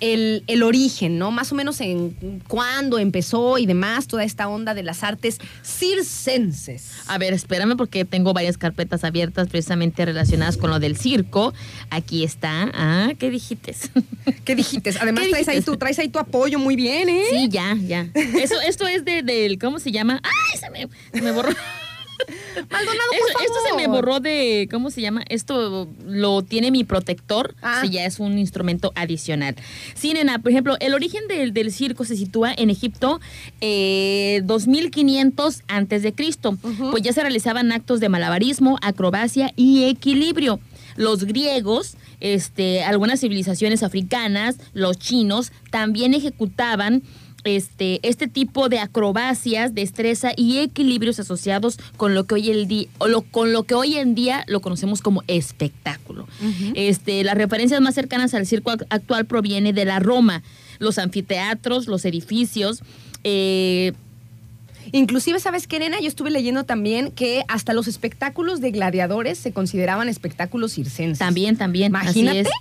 el, el origen, ¿no? Más o menos en cuándo empezó y demás, toda esta onda de las artes circenses. A ver, espérame porque tengo varias carpetas abiertas precisamente relacionadas con lo del circo. Aquí está. Ah, ¿qué dijiste? ¿Qué dijiste? Además, ¿Qué traes ahí, tu, traes ahí tu apoyo muy bien, ¿eh? Sí, ya, ya. Eso, esto es de, del, ¿cómo se llama? ¡Ay! Se me, se me borró. Maldonado, por Eso- esto se me favor. borró de, ¿cómo se llama? Esto lo tiene mi protector, Ah. si ya es un instrumento adicional. Sí, nena, por ejemplo, el origen del, del circo se sitúa en Egipto eh, 2500 antes de Cristo. Pues ya se realizaban actos de malabarismo, acrobacia y equilibrio. Los griegos, este, algunas civilizaciones africanas, los chinos, también ejecutaban este, este tipo de acrobacias, destreza y equilibrios asociados con lo que hoy el día, o lo, con lo que hoy en día lo conocemos como espectáculo. Este, las referencias más cercanas al circo ac- actual proviene de la Roma, los anfiteatros, los edificios. eh, Inclusive, ¿sabes qué, nena? Yo estuve leyendo también que hasta los espectáculos de gladiadores se consideraban espectáculos circenses. también, también. Imagínate. Así es.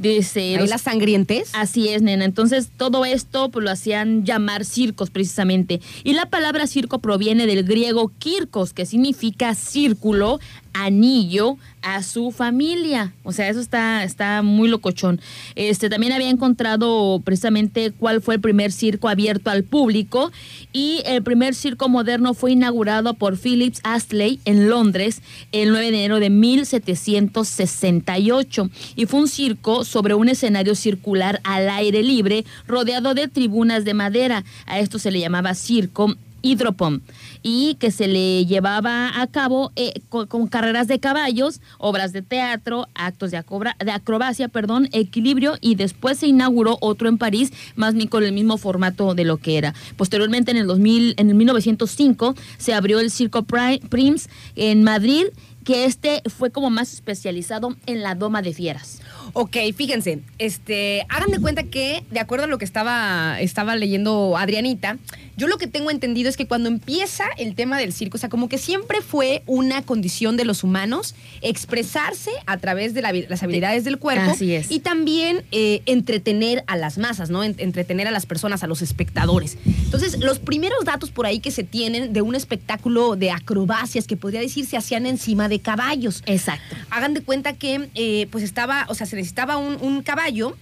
Dice, las sangrientes. Así es, nena. Entonces, todo esto pues, lo hacían llamar circos precisamente. Y la palabra circo proviene del griego kirkos, que significa círculo, anillo a su familia. O sea, eso está, está muy locochón. Este, también había encontrado precisamente cuál fue el primer circo abierto al público. Y el primer circo moderno fue inaugurado por Phillips Astley en Londres el 9 de enero de 1768. Y fue un circo sobre un escenario circular al aire libre, rodeado de tribunas de madera. A esto se le llamaba circo hidropón y que se le llevaba a cabo eh, con, carreras de caballos, obras de teatro, actos de, acobra- de acrobacia, perdón, equilibrio y después se inauguró otro en París, más con el mismo formato de lo que era. Posteriormente en el 2000, en el 1905 se abrió el Circo Pri- Prims en Madrid, que este fue como más especializado en la doma de fieras. Ok, fíjense, este, hagan de cuenta que, de acuerdo a lo que estaba, estaba leyendo Adrianita, yo lo que tengo entendido es que cuando empieza el tema del circo, o sea, como que siempre fue una condición de los humanos expresarse a través de la las habilidades del cuerpo Así es. y también eh, entretener a las masas, ¿no? En- entretener a las personas, a los espectadores. Entonces, los primeros datos por ahí que se tienen de un espectáculo de acrobacias que podría decir se hacían encima de caballos Exacto. hagan de cuenta que eh, pues estaba, o sea, se necesitaba un, un caballo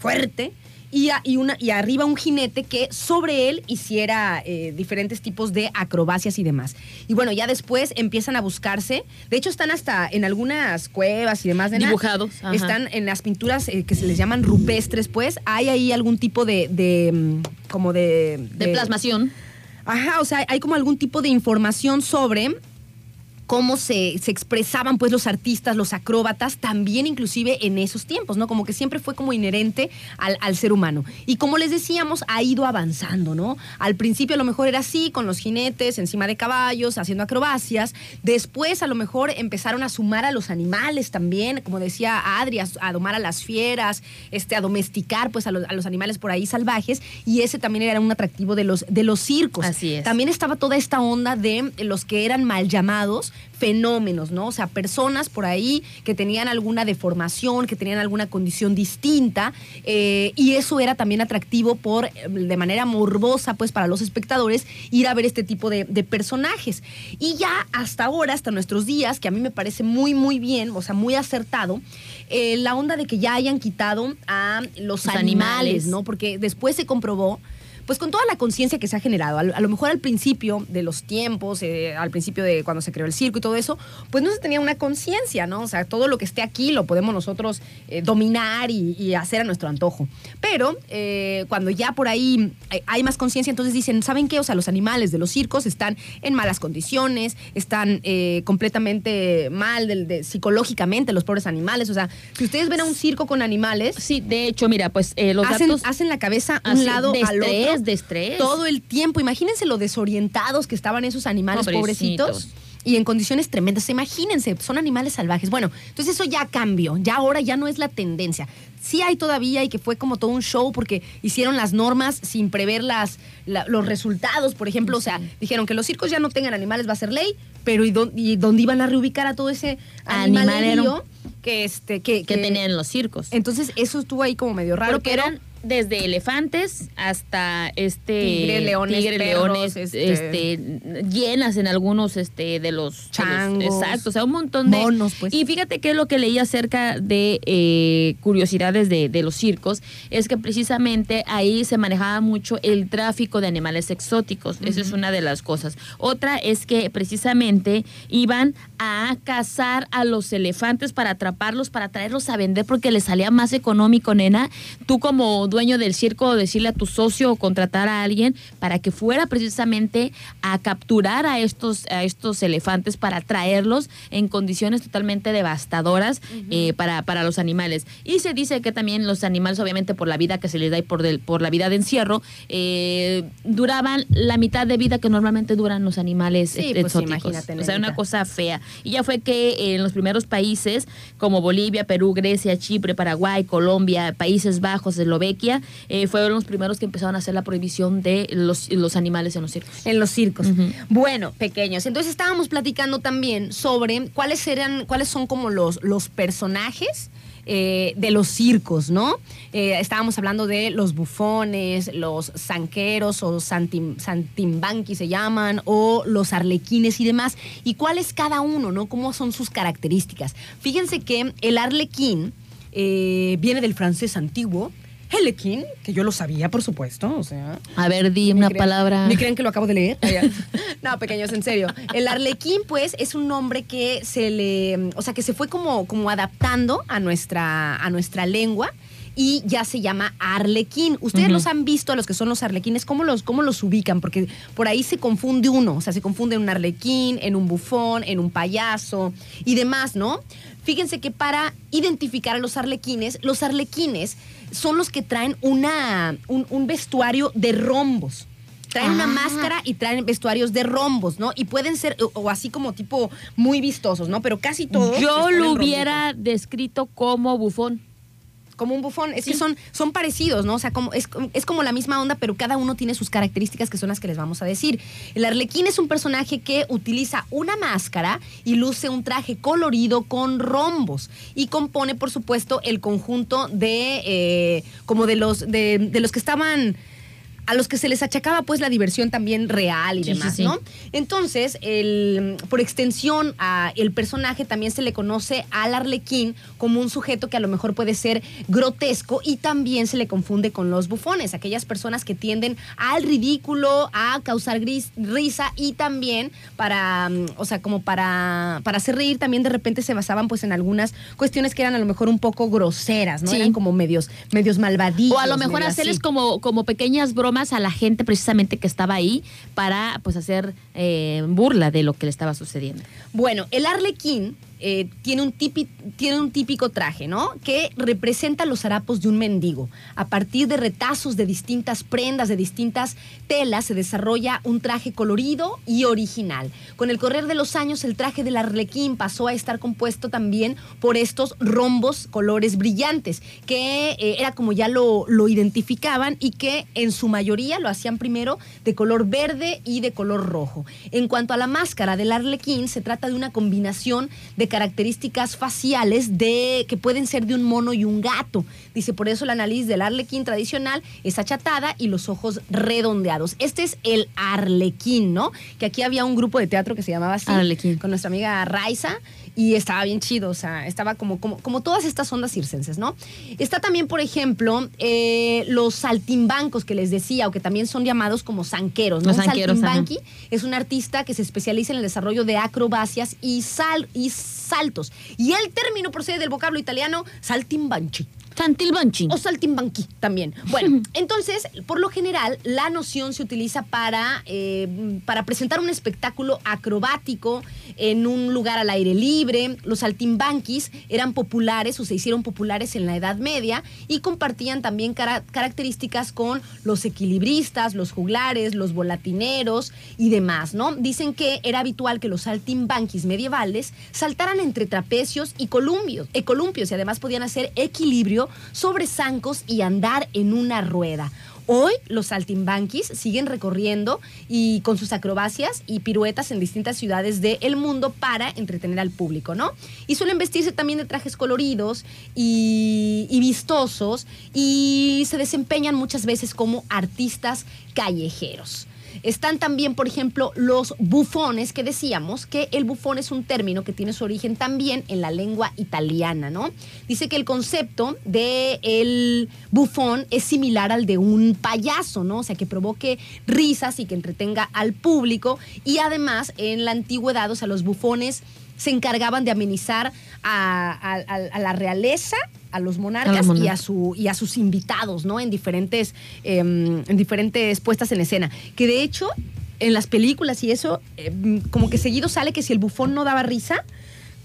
fuerte y, a- y una, y arriba un jinete que sobre él hiciera eh, diferentes tipos de acrobacias y demás. Y bueno, ya después empiezan a buscarse, de hecho están hasta en algunas cuevas y demás. Dibujados, ajá. Están en las pinturas eh, que se les llaman rupestres, pues hay ahí algún tipo de, de, mm, como de... De plasmación. Ajá, o sea, hay como algún tipo de información sobre cómo se, se expresaban pues los artistas, los acróbatas, también inclusive en esos tiempos, ¿no? Como que siempre fue como inherente al, al ser humano. Y como les decíamos, ha ido avanzando, ¿no? Al principio a lo mejor era así, con los jinetes encima de caballos, haciendo acrobacias. Después a lo mejor empezaron a sumar a los animales también, como decía Adri, a, a domar a las fieras, este, a domesticar pues a los, a los animales por ahí salvajes. Y ese también era un atractivo de los, de los circos. Así es. También estaba toda esta onda de los que eran mal llamados fenómenos, ¿no? O sea, personas por ahí que tenían alguna deformación, que tenían alguna condición distinta, eh, y eso era también atractivo por, eh, de manera morbosa, pues, para los espectadores, ir a ver este tipo de, de personajes. Y ya hasta ahora, hasta nuestros días, que a mí me parece muy, muy bien, o sea, muy acertado, eh, la onda de que ya hayan quitado a los, Los animales, animales. ¿no? Porque después se comprobó pues con toda la conciencia que se ha generado, a, lo- mejor al principio de los tiempos, eh, al principio de cuando se creó el circo y todo eso, pues no se tenía una conciencia, ¿no? O sea, todo lo que esté aquí lo podemos nosotros eh, dominar y, y hacer a nuestro antojo. Pero eh, cuando ya por ahí eh, hay más conciencia, entonces dicen, ¿saben qué? O sea, los animales de los circos están en malas condiciones, están eh, completamente mal del- de- psicológicamente los pobres animales. O sea, si ustedes ven a un circo con animales, Sí, de hecho, mira, pues los hacen, datos... hacen la cabeza a un lado de al estrés, de estrés. todo el tiempo. Imagínense lo desorientados que estaban esos animales Pobrecitos. pobrecitos. Y en condiciones tremendas. Imagínense, son animales salvajes. Bueno, entonces eso ya cambió. Ya ahora ya no es la tendencia. Sí hay todavía y que fue como todo un show porque hicieron las normas sin prever las, la- los resultados. Por ejemplo, o sea, dijeron que los circos ya no tengan animales, va a ser ley, pero ¿y, dó- y dónde iban a reubicar a todo ese animalero que, este, que, que tenían los circos. Entonces eso estuvo ahí como medio raro. Porque eran desde elefantes hasta este Tigre, leones, tigre, perros, leones, este- este, llenas en algunos este de los de los- Changos, exacto, o sea, un montón de monos, pues. Y fíjate que lo que leí acerca de eh, curiosidades de, de los circos es que precisamente ahí se manejaba mucho el tráfico de animales exóticos. Esa es una de las cosas. Otra es que precisamente iban a cazar a los elefantes para atraparlos, para traerlos a vender porque les salía más económico, nena. Tú como dueño del circo, decirle a tu socio o contratar a alguien para que fuera precisamente a capturar a estos, a estos elefantes para traerlos en condiciones totalmente devastadoras eh, para, para los animales. Y se dice que también los animales, obviamente por la vida que se les da y por, del- por la vida de encierro, eh, duraban la mitad de vida que normalmente duran los animales Sí, eh, pues, exóticos. imagínate, o sea, una cosa fea. Y ya fue que en los primeros países como Bolivia, Perú, Grecia, Chipre, Paraguay, Colombia, Países Bajos, Eh, fueron los primeros que empezaron a hacer la prohibición de los, los animales en los circos. En los circos. Bueno, pequeños. Entonces estábamos platicando también sobre cuáles eran, cuáles son como los, los personajes. eh, de los circos, ¿no? Eh, estábamos hablando de los bufones, los zanqueros o santim, santimbanqui se llaman, o los arlequines y demás. ¿Y cuál es cada uno, no? ¿Cómo son sus características? Fíjense que el arlequín eh, viene del francés antiguo. Helequín, que yo lo sabía, por supuesto, o sea. A ver, di ¿Me una creen- palabra. ¿Me creen que lo acabo de leer? no, pequeños, en serio. El arlequín, pues, es un nombre que se le. O sea, que se fue como, como adaptando a nuestra, a nuestra lengua. Y ya se llama arlequín. Ustedes los han visto a los que son los arlequines, ¿cómo los, ¿cómo los ubican? Porque por ahí se confunde uno. O sea, se confunde en un arlequín, en un bufón, en un payaso y demás, ¿no? Fíjense que para identificar a los arlequines, los arlequines son los que traen una, un, un vestuario de rombos. Traen una Ah. máscara y traen vestuarios de rombos, ¿no? Y pueden ser, o, o así como tipo muy vistosos, ¿no? Pero casi todos. Yo lo hubiera descrito como bufón. Como un bufón. Es que son, son parecidos, ¿no? O sea, como, es, es como la misma onda, pero cada uno tiene sus características que son las que les vamos a decir. El arlequín es un personaje que utiliza una máscara y luce un traje colorido con rombos. Y compone, por supuesto, el conjunto de. eh, como de los, de, de los que estaban. A los que se les achacaba pues la diversión también real y Sí, demás, sí. ¿no? Entonces, el, por extensión, a el personaje también se le conoce al arlequín como un sujeto que a lo mejor puede ser grotesco y también se le confunde con los bufones, aquellas personas que tienden al ridículo, a causar gris- risa y también para, mm, o sea, como para, para hacer reír, también de repente se basaban pues en algunas cuestiones que eran a lo mejor un poco groseras, ¿no? Eran como medios, medios malvadillos. O a lo mejor hacerles así. como, como pequeñas bromas a la gente precisamente que estaba ahí para pues hacer eh, burla de lo que le estaba sucediendo. Bueno, el arlequín eh, tiene, un tiene un típico traje, ¿no? Que representa los harapos de un mendigo. A partir de retazos de distintas prendas, de distintas telas, se desarrolla un traje colorido y original. Con el correr de los años, el traje del arlequín pasó a estar compuesto también por estos rombos colores brillantes, que eh, era como ya lo, lo identificaban y que en su mayoría lo hacían primero de color verde y de color rojo. En cuanto a la máscara del arlequín, se trata de una combinación de características faciales de que pueden ser de un mono y un gato. Dice, por eso la nariz del arlequín tradicional es achatada y los ojos redondeados. Este es el arlequín, ¿no? Que aquí había un grupo de teatro que se llamaba así, Arlequín. con nuestra amiga Raiza y estaba bien chido, o sea, estaba como, como, como todas estas ondas circenses, ¿no? Está también, por ejemplo, eh, los saltimbancos que les decía, o que también son llamados como zanqueros, ¿no? Los ajá. saltimbanqui es un artista que se especializa en el desarrollo de acrobacias y, sal, y saltos. Y el término procede del vocablo italiano saltimbanchi. Santil Banchi. O saltimbanqui también. Bueno, entonces, por lo general, la noción se utiliza para, eh, para presentar un espectáculo acrobático en un lugar al aire libre. Los saltimbanquis eran populares o se hicieron populares en la Edad Media y compartían también cara- características con los equilibristas, los juglares, los volatineros y demás, ¿no? Dicen que era habitual que los saltimbanquis medievales saltaran entre trapecios y eh, columpios y además podían hacer equilibrio sobre zancos y andar en una rueda. Hoy los saltimbanquis siguen recorriendo y con sus acrobacias y piruetas en distintas ciudades del mundo para entretener al público, ¿no? Y suelen vestirse también de trajes coloridos y, y vistosos y se desempeñan muchas veces como artistas callejeros. Están también, por ejemplo, los bufones, que decíamos que el bufón es un término que tiene su origen también en la lengua italiana, ¿no? Dice que el concepto de el bufón es similar al de un payaso, ¿no? O sea, que provoque risas y que entretenga al público. Y además, en la antigüedad, o sea, los bufones se encargaban de amenizar a, a- a- a la realeza, a los monarcas A los monarcas. y a su y a sus invitados, ¿no? En diferentes em, en diferentes puestas en escena. Que de hecho en las películas y eso em, como que seguido sale que si el bufón no daba risa,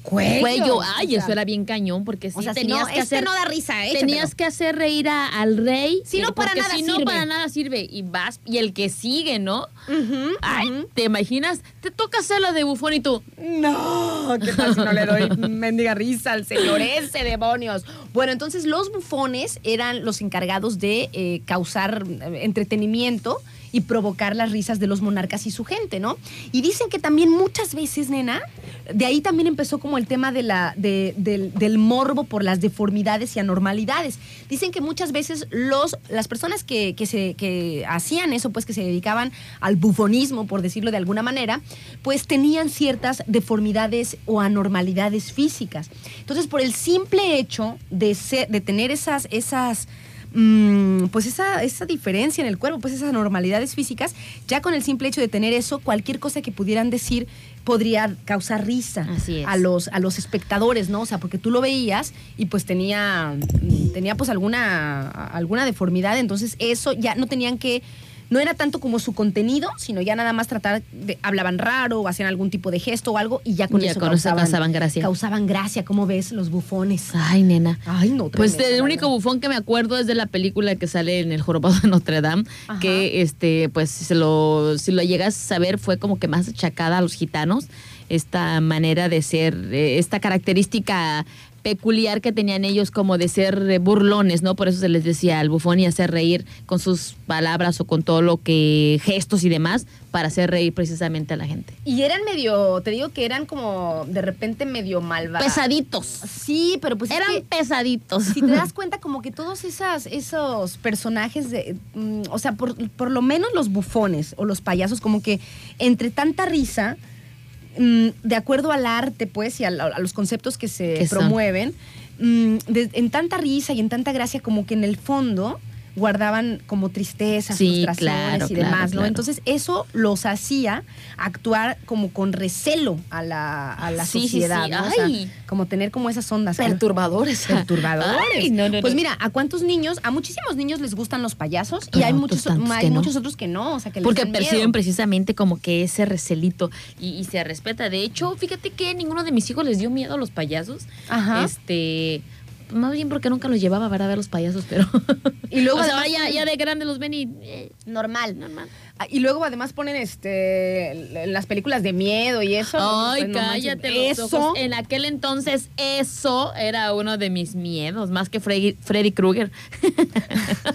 cuello. Cuello, ay, eso era bien cañón, porque sí O sea, si tenías no, que este hacer. no da risa, ¿eh? Tenías que hacer reír a- al rey. Si no, para nada si no, sirve. para nada sirve. Y vas, y el que sigue, ¿no? Ujú, Ay. ¿te imaginas? Te toca hacer la de bufón y tú. No, ¿qué tal si no le doy mendiga risa al señor ese, demonios? Bueno, entonces los bufones eran los encargados de eh, causar eh, entretenimiento y provocar las risas de los monarcas y su gente, ¿no? Y dicen que también muchas veces, nena, de ahí también empezó como el tema de la, de- del, del morbo por las deformidades y anormalidades. Dicen que muchas veces los, las personas que, que se, que hacían eso, pues que se dedicaban al bufonismo, por decirlo de alguna manera, pues tenían ciertas deformidades o anormalidades físicas. Entonces, por el simple hecho de, ser, de tener esas, esas mm, pues esa, esa diferencia en el cuerpo, pues esas anormalidades físicas, ya con el simple hecho de tener eso, cualquier cosa que pudieran decir podría causar risa a los a los espectadores, ¿no? O sea, porque tú lo veías y pues tenía mm, tenía pues alguna alguna deformidad, entonces eso ya no tenían que no era tanto como su contenido, sino ya nada más tratar de hablaban raro o hacían algún tipo de gesto o algo y ya con Ya eso causaban, causaban gracia. Causaban gracia, ¿cómo ves los bufones? Ay, nena. Ay, no. Pues el único bufón que me acuerdo es de la película que sale en El Jorobado de Notre Dame, Ajá. que este, pues si se lo, si lo llegas a ver, fue como que más achacada a los gitanos, esta manera de ser, eh, esta característica peculiar que tenían ellos como de ser eh, burlones, ¿no? Por eso se les decía al bufón y hacer reír con sus palabras o con todo lo que gestos y demás para hacer reír precisamente a la gente. Y eran medio, te digo que eran como de repente medio malvados. Pesaditos. Sí, pero pues es Eran que- pesaditos. si te das cuenta como que todos esas, esos personajes de, mm, o sea, por, por lo menos los bufones o los payasos, como que entre tanta risa, mm, de acuerdo al arte, pues, y a, los conceptos que se promueven, mm, de- en tanta risa y en tanta gracia, como que en el fondo guardaban como tristezas, Sí, frustraciones claro, y claro, demás, ¿no? claro. Entonces eso los hacía actuar como con recelo a la, a la Sí, sociedad, sí. ¿no? O sea, Ay. como tener como esas ondas. Perturbadores. Perturbadores. Ay, no, no, pues mira, ¿a cuántos niños? A muchísimos niños les gustan los payasos y hay muchos, hay muchos otros que no, o sea, que les Porque perciben miedo. precisamente como que ese recelito y, y se respeta. De hecho, fíjate que ninguno de mis hijos les dio miedo a los payasos. Ajá. Este, más bien porque nunca los llevaba ¿verdad? a ver los payasos, pero. Y luego o sea, ahora ya de grande los ven y. eh, normal. normal. Ah, Y luego además ponen este las películas de miedo y eso. Ay, pues, no cállate los Eso. ojos. En aquel entonces, eso era uno de mis miedos, más que Freddy, Freddy Krueger.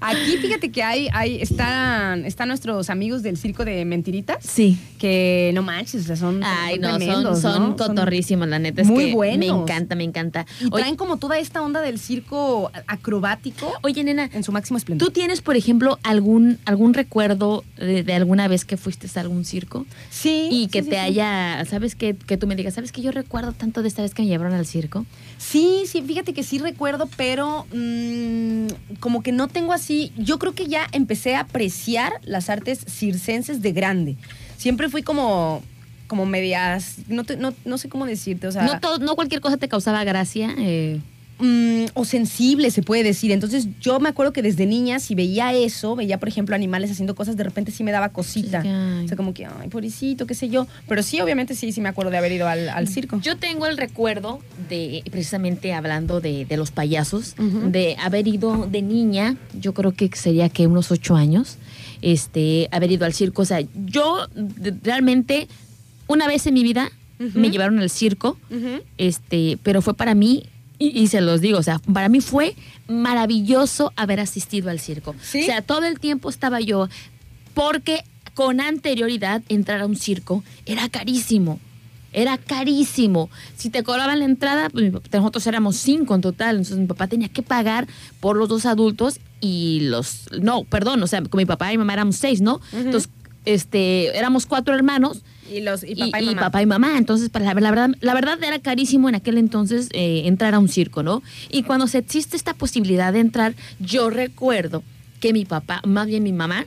Aquí fíjate que hay, hay están, están nuestros amigos del circo de mentiritas. Sí. Que no manches, son, Ay, son no, son, son ¿no? cotorrísimos, la neta. Es muy que buenos. Me encanta, me encanta. Y Oye- traen como toda esta onda del circo acrobático Oye, nena, en su máximo esplendor. ¿Tú tienes, por ejemplo, algún, algún recuerdo de, de alguna vez que fuiste a algún circo? Sí. Y que sí, te sí. haya, ¿sabes? Que, que tú me digas, ¿sabes que yo recuerdo tanto de esta vez que me llevaron al circo? Sí, sí, fíjate que sí recuerdo, pero mm, como que no tengo así. Yo creo que ya empecé a apreciar las artes circenses de grande. Siempre fui como, como medias. No, te- no, no sé cómo decirte, o sea. no, todo- no cualquier cosa te causaba gracia. eh, mm, o sensible, se puede decir. Entonces, yo me acuerdo que desde niña, si veía eso, veía, por ejemplo, animales haciendo cosas, de repente sí me daba cosita. Sí. O sea, como que, ay, pobrecito, qué sé yo. Pero sí, obviamente, sí, sí me acuerdo de haber ido al, al circo. Yo tengo el recuerdo de, precisamente hablando de, de los payasos, de haber ido de niña, yo creo que sería que unos ocho años, este, haber ido al circo. O sea, yo realmente, una vez en mi vida, me llevaron al circo, este, pero fue para mí, y, y se los digo, o sea, para mí fue maravilloso haber asistido al circo. ¿Sí? O sea, todo el tiempo estaba yo, porque con anterioridad entrar a un circo era carísimo. Era carísimo. Si te cobraban la entrada, pues, nosotros éramos cinco en total. Entonces mi papá tenía que pagar por los dos adultos y los. No, perdón, o sea, con mi papá y mi mamá éramos seis, ¿no? Entonces, este, éramos cuatro hermanos Y, los, y papá y, y mamá. papá y mamá. Entonces, para la, la verdad, la verdad era carísimo en aquel entonces eh, entrar a un circo, ¿no? Y cuando se existe esta posibilidad de entrar, yo recuerdo que mi papá, más bien mi mamá,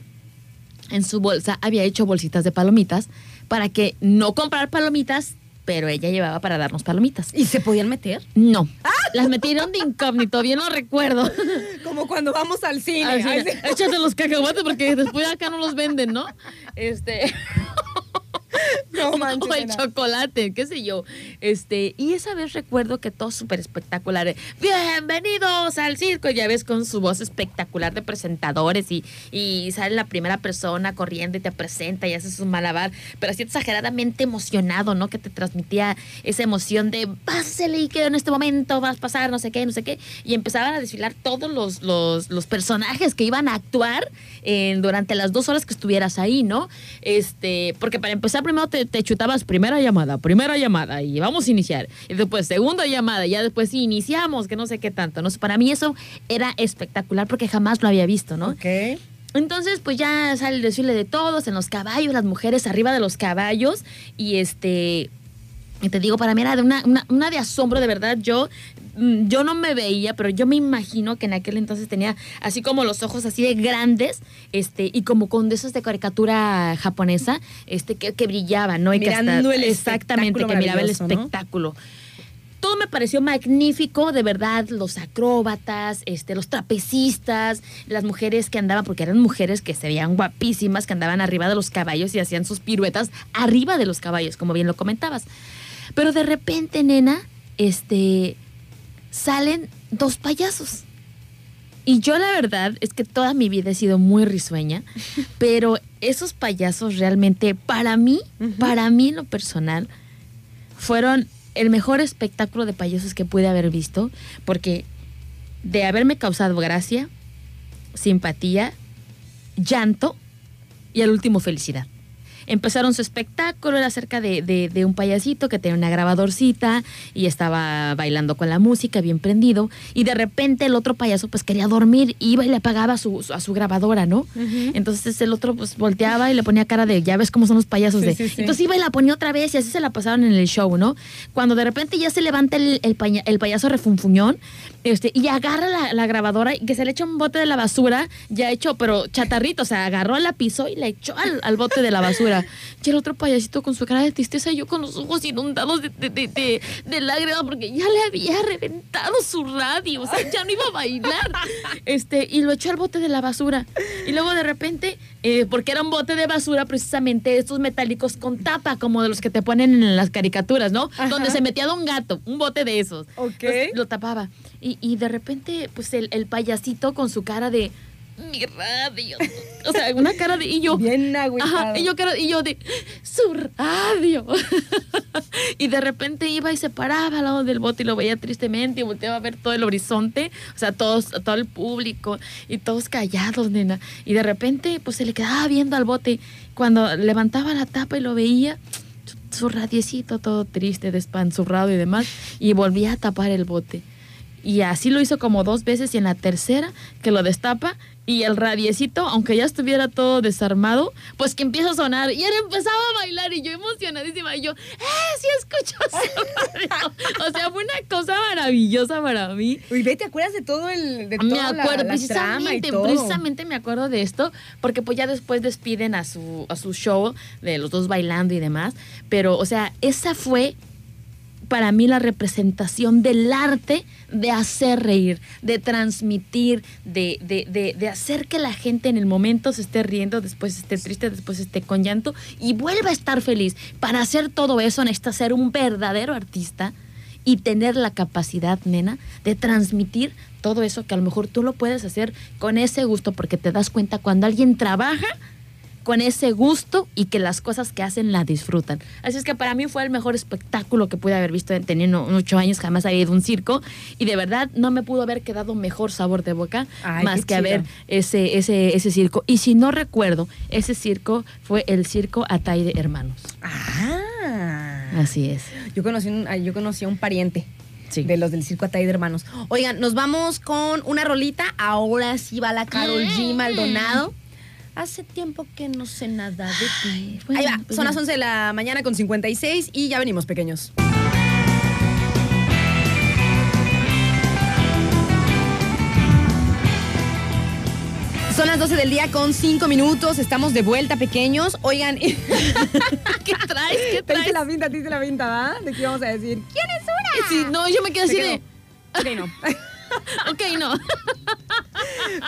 en su bolsa había hecho bolsitas de palomitas para que no comprar palomitas, pero ella llevaba para darnos palomitas. ¿Y se podían meter? No, las metieron de incógnito, bien lo recuerdo. Como cuando vamos al cine. Sí. échate los cacahuates porque después acá no los venden, ¿no? Este. No manches, o el chocolate, qué sé yo. Este, y esa vez recuerdo que todo súper espectacular. eh, Bienvenidos al circo, ya ves, con su voz espectacular de presentadores y, y sale la primera persona corriendo y te presenta y hace su malabar, pero así exageradamente emocionado, ¿no? Que te transmitía esa emoción de pásele y que en este momento vas a pasar, no sé qué, no sé qué. Y empezaban a desfilar todos los, los, los personajes que iban a actuar en- durante las dos horas que estuvieras ahí, ¿no? Este, porque para empezar primero te, te chutabas primera llamada, primera llamada y vamos a iniciar. Y después segunda llamada, y ya después sí, iniciamos, que no sé qué tanto. ¿no? Para mí eso era espectacular porque jamás lo había visto, ¿no? Ok. Entonces, pues ya sale el desfile de todos, en los caballos, las mujeres arriba de los caballos. Y este. Y te digo, para mí era de una, una, una de asombro, de verdad. Yo, yo no me veía, pero yo me imagino que en aquel entonces tenía así como los ojos así de grandes, este, y como con de esos de caricatura japonesa, este, que, que brillaban, ¿no? Y que hasta- Mirando el exactamente, que miraba el espectáculo todo me pareció magnífico, de verdad, los acróbatas, este, los trapecistas, las mujeres que andaban, porque eran mujeres que se veían guapísimas, que andaban arriba de los caballos y hacían sus piruetas arriba de los caballos, como bien lo comentabas. Pero de repente, nena, este, salen dos payasos. Y yo la verdad es que toda mi vida he sido muy risueña, pero esos payasos realmente, para mí, para mí en lo personal, fueron el mejor espectáculo de payasos que pude haber visto, porque de haberme causado gracia, simpatía, llanto y al último felicidad. Empezaron su espectáculo, era acerca de, de- de un payasito que tenía una grabadorcita y estaba bailando con la música, bien prendido, y de repente el otro payaso pues quería dormir, iba y le apagaba su, su- a su grabadora, ¿no? Entonces el otro pues volteaba y le ponía cara de, ya ves cómo son los payasos Sí, de... sí, sí. Entonces iba y la ponía otra vez y así se la pasaron en el show, ¿no? Cuando de repente ya se levanta el, el, paña- el payaso refunfuñón este, y agarra la, la grabadora y que se le echa un bote de la basura ya hecho, pero chatarrito, o sea, agarró la piso y la echó al, al bote de la basura. Y el otro payasito con su cara de tristeza y yo con los ojos inundados de, de, de, de- de lágrimas porque ya le había reventado su radio, o sea, ya no iba a bailar. Este, y lo echó al bote de la basura. Y luego de repente, eh, porque era un bote de basura precisamente estos metálicos con tapa, como de los que te ponen en las caricaturas, ¿no? Ajá. Donde se metía un gato, un bote de esos. Ok. Entonces, lo tapaba. Y, y de repente, pues el, el payasito con su cara de mi radio. O sea, una cara de. Y yo. Bien. Ajá, y yo, cara- y yo de su radio. y de repente iba y se paraba al lado del bote y lo veía tristemente y volteaba a ver todo el horizonte, o sea, todos, todo el público y todos callados, nena. Y de repente, pues se le quedaba viendo al bote. Cuando levantaba la tapa y lo veía, su radiecito todo triste, despanzurrado y demás, y volvía a tapar el bote. Y así lo hizo como dos veces y en la tercera que lo destapa y el radiecito, aunque ya estuviera todo desarmado, pues que empieza a sonar y él empezaba a bailar y yo emocionadísima y yo, ¡eh, sí escucho! O sea, fue una cosa maravillosa para mí. Uy, ve, ¿te acuerdas de todo el. De Me la- acuerdo, la trama y precisamente, precisamente me acuerdo de esto, porque pues ya después despiden a su, a su show de los dos bailando y demás, pero o sea, esa fue para mí la representación del arte de hacer reír, de transmitir, de, de, de, de hacer que la gente en el momento se esté riendo, después esté triste, después esté con llanto y vuelva a estar feliz. Para hacer todo eso necesitas ser un verdadero artista y tener la capacidad, nena, de transmitir todo eso que a lo mejor tú lo puedes hacer con ese gusto, porque te das cuenta cuando alguien trabaja con ese gusto y que las cosas que hacen la disfrutan. Así es que para mí fue el mejor espectáculo que pude haber visto teniendo ocho años, jamás había ido a un circo y de verdad no me pudo haber quedado mejor sabor de boca Ay, más que haber ese, ese, ese circo. Y si no recuerdo, ese circo fue el circo Ataide Hermanos. Ah. Así es. Yo conocí, un, yo conocí a un pariente. Sí. De los del circo Atay de Hermanos. Oigan, nos vamos con una rolita. Ahora sí va la Carol G. Maldonado. Hace tiempo que no sé nada de ti. bueno, Ahí va, pues son ya. las 11 de la mañana con 56 y ya venimos, pequeños. Son las 12 del día con 5 minutos. Estamos de vuelta, pequeños. Oigan, ¿Qué traes? ¿Qué te hice traes? la pinta, te hice la pinta, ¿va? ¿De qué íbamos a decir? ¿Quién es una? Sí, no, yo me quedé así de. Ok, no. Ok, no.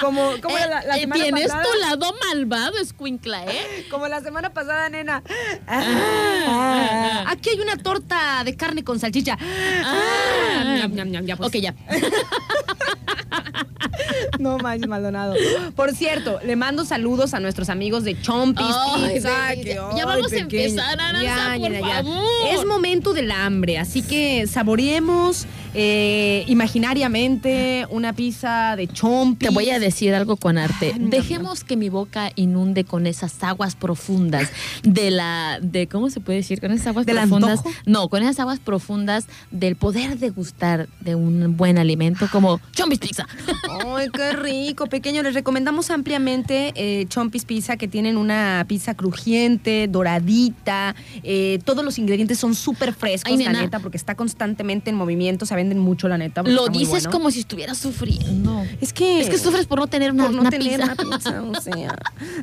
Como, como la, la Eh, eh, semana Tienes pasada. tu lado malvado, escuincla, ¿eh? Como la semana pasada, nena. Ah, aquí hay una torta de carne con salchicha. Ah, ya, pues. Ok, ya. No manches, Maldonado. Por cierto, le mando saludos a nuestros amigos de Chompis Ay, Pizza. que, ya- ay, vamos a pequeño. empezar, Aranza, Ya, por ya, ya. favor. Es momento del hambre, así que saboreemos eh, imaginariamente una pizza de Chompis. Te voy a decir algo con arte. Ay, no, Dejemos que mi boca inunde con esas aguas profundas de la, de cómo se puede decir, con esas aguas ¿Del profundas. antojo? No, con esas aguas profundas del poder degustar de un buen alimento como Chombis Pizza. Ay, qué rico, pequeño. Les recomendamos ampliamente eh, Chompis Pizza, que tienen una pizza crujiente, doradita. eh, todos los ingredientes son súper frescos, Ay, la nena. neta, porque está constantemente en movimiento. Se venden mucho, la neta. Lo dices bueno. como si estuvieras sufriendo. Es que... Es que sufres por no tener una, por no una tener pizza. una pizza, o sea.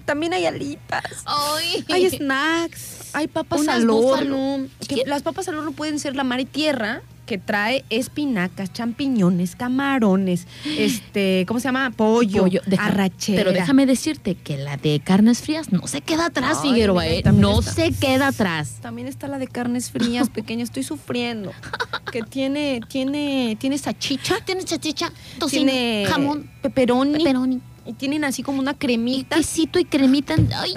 También hay alitas. Ay. Hay snacks, hay papas Unas al horno. las papas al horno pueden ser la mar y tierra, que trae espinacas, champiñones, camarones, este, ¿cómo se llama? Pollo, Pollo, deja- arrachera. Pero déjame decirte que la de carnes frías no se queda atrás, Ay, Figueroa, ¿eh? No está. se queda atrás. También está la de carnes frías, pequeña, estoy sufriendo. Que tiene, tiene, tiene salchicha, Tiene chachicha, tocino, tiene jamón, pepperoni, pepperoni, y tienen así como una y cremita. quesito y cremita. Ay,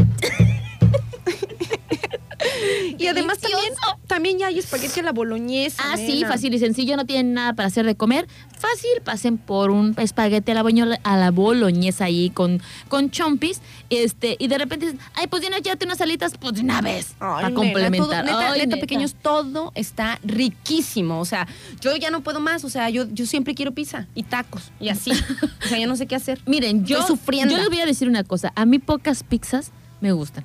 Y además también, también ya hay espagueti a la boloñesa. Ah, sí, nena. fácil y sencillo, no tienen nada para hacer de comer. Fácil, pasen por un espagueti a la, boño- a la boloñesa ahí con, con chompis. Este, y de repente dicen, ay, pues ya llévate unas alitas, pues de una vez. Ay, para nena, complementar. todo- neta, Ay, neta, neta. pequeños, todo está riquísimo. O sea, yo ya no puedo más. O sea, yo, yo siempre quiero pizza y tacos y así. o sea, ya no sé qué hacer. Miren, yo, Estoy sufriendo. yo les voy a decir una cosa. A mí pocas pizzas me gustan.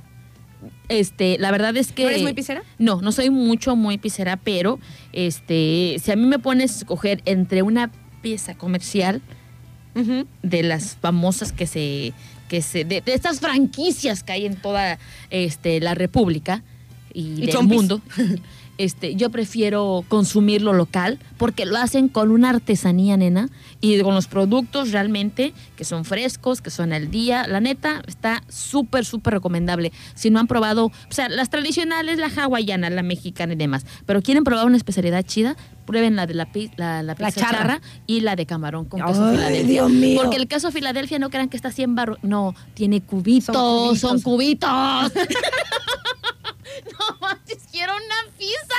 Este, la verdad es que. ¿No eres muy pizzera? No, no soy mucho muy pizzera, pero este, si a mí me pones a escoger entre una pieza comercial de las famosas que se, que se, de, de estas franquicias que hay en toda este, la República y, Y del mundo. Este, yo prefiero consumir lo local porque lo hacen con una artesanía, nena, y con los productos realmente que son frescos, que son al día. La neta, está súper, súper recomendable. Si no han probado, o sea, las tradicionales, la hawaiana, la mexicana y demás, pero quieren probar una especialidad chida, prueben la de la, la, la La pizza charra. charra y la de camarón con queso Ay, Filadelfia. Dios mío. Porque el queso Filadelfia no crean que está así en barro. No, tiene cubitos, Son son cubitos. cubitos. no manches, quiero una pizza.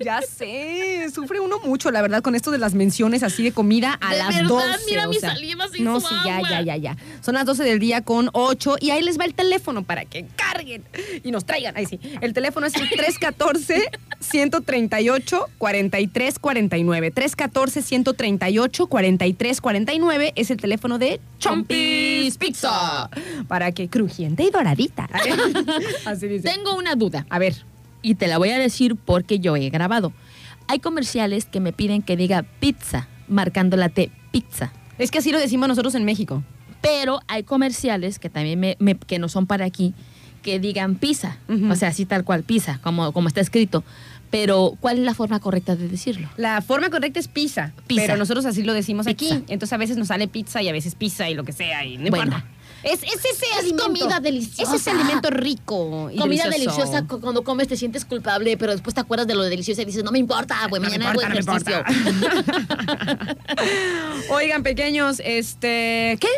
Ya sé, sufre uno mucho, la verdad, con esto de las menciones así de comida a De las verdad, 12. mira, o mi sea, saliva se No, hizo sí, ya, agua. ya, ya, ya. Son las 12 del día con 8 y ahí les va el teléfono para que carguen y nos traigan. Ahí sí. El teléfono es el 314-138-4349. 314-138-4349 es el teléfono de Chompis Pizza. Para que crujiente y doradita. Así dice. Tengo una duda A ver. Y te la voy a decir porque yo he grabado. Hay comerciales que me piden que diga pizza, marcando la T, pizza. Es que así lo decimos nosotros en México. Pero hay comerciales que también me, me- que no son para aquí, que digan pizza. Ujú. O sea, así tal cual, pizza, como, como está escrito. Pero, ¿cuál es la forma correcta de decirlo? La forma correcta es pizza, Pizza. pero nosotros así lo decimos Pizza. aquí. Entonces a veces nos sale pizza y a veces pizza y lo que sea y no Bueno. importa. Es, es ese Es alimento. comida deliciosa. Es ese alimento rico y Comida delicioso. deliciosa, cu- cuando comes te sientes culpable, pero después te acuerdas de lo delicioso y dices, no me importa, güey, No mañana hago importa, no ejercicio. Oigan, pequeños, este, ¿qué?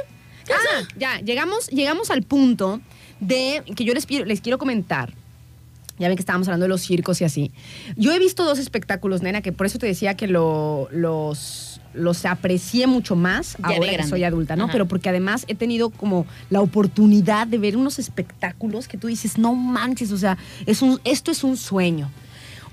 Ah, ya, llegamos, llegamos al punto de que yo les, les quiero comentar. Ya ven que estábamos hablando de los circos y así. Yo he visto dos espectáculos, nena, que por eso te decía que lo- los, los aprecié mucho más Ya ahora que soy adulta, ¿no? Ajá. Pero porque además he tenido como la oportunidad de ver unos espectáculos que tú dices, no manches, o sea, es un, esto es un sueño.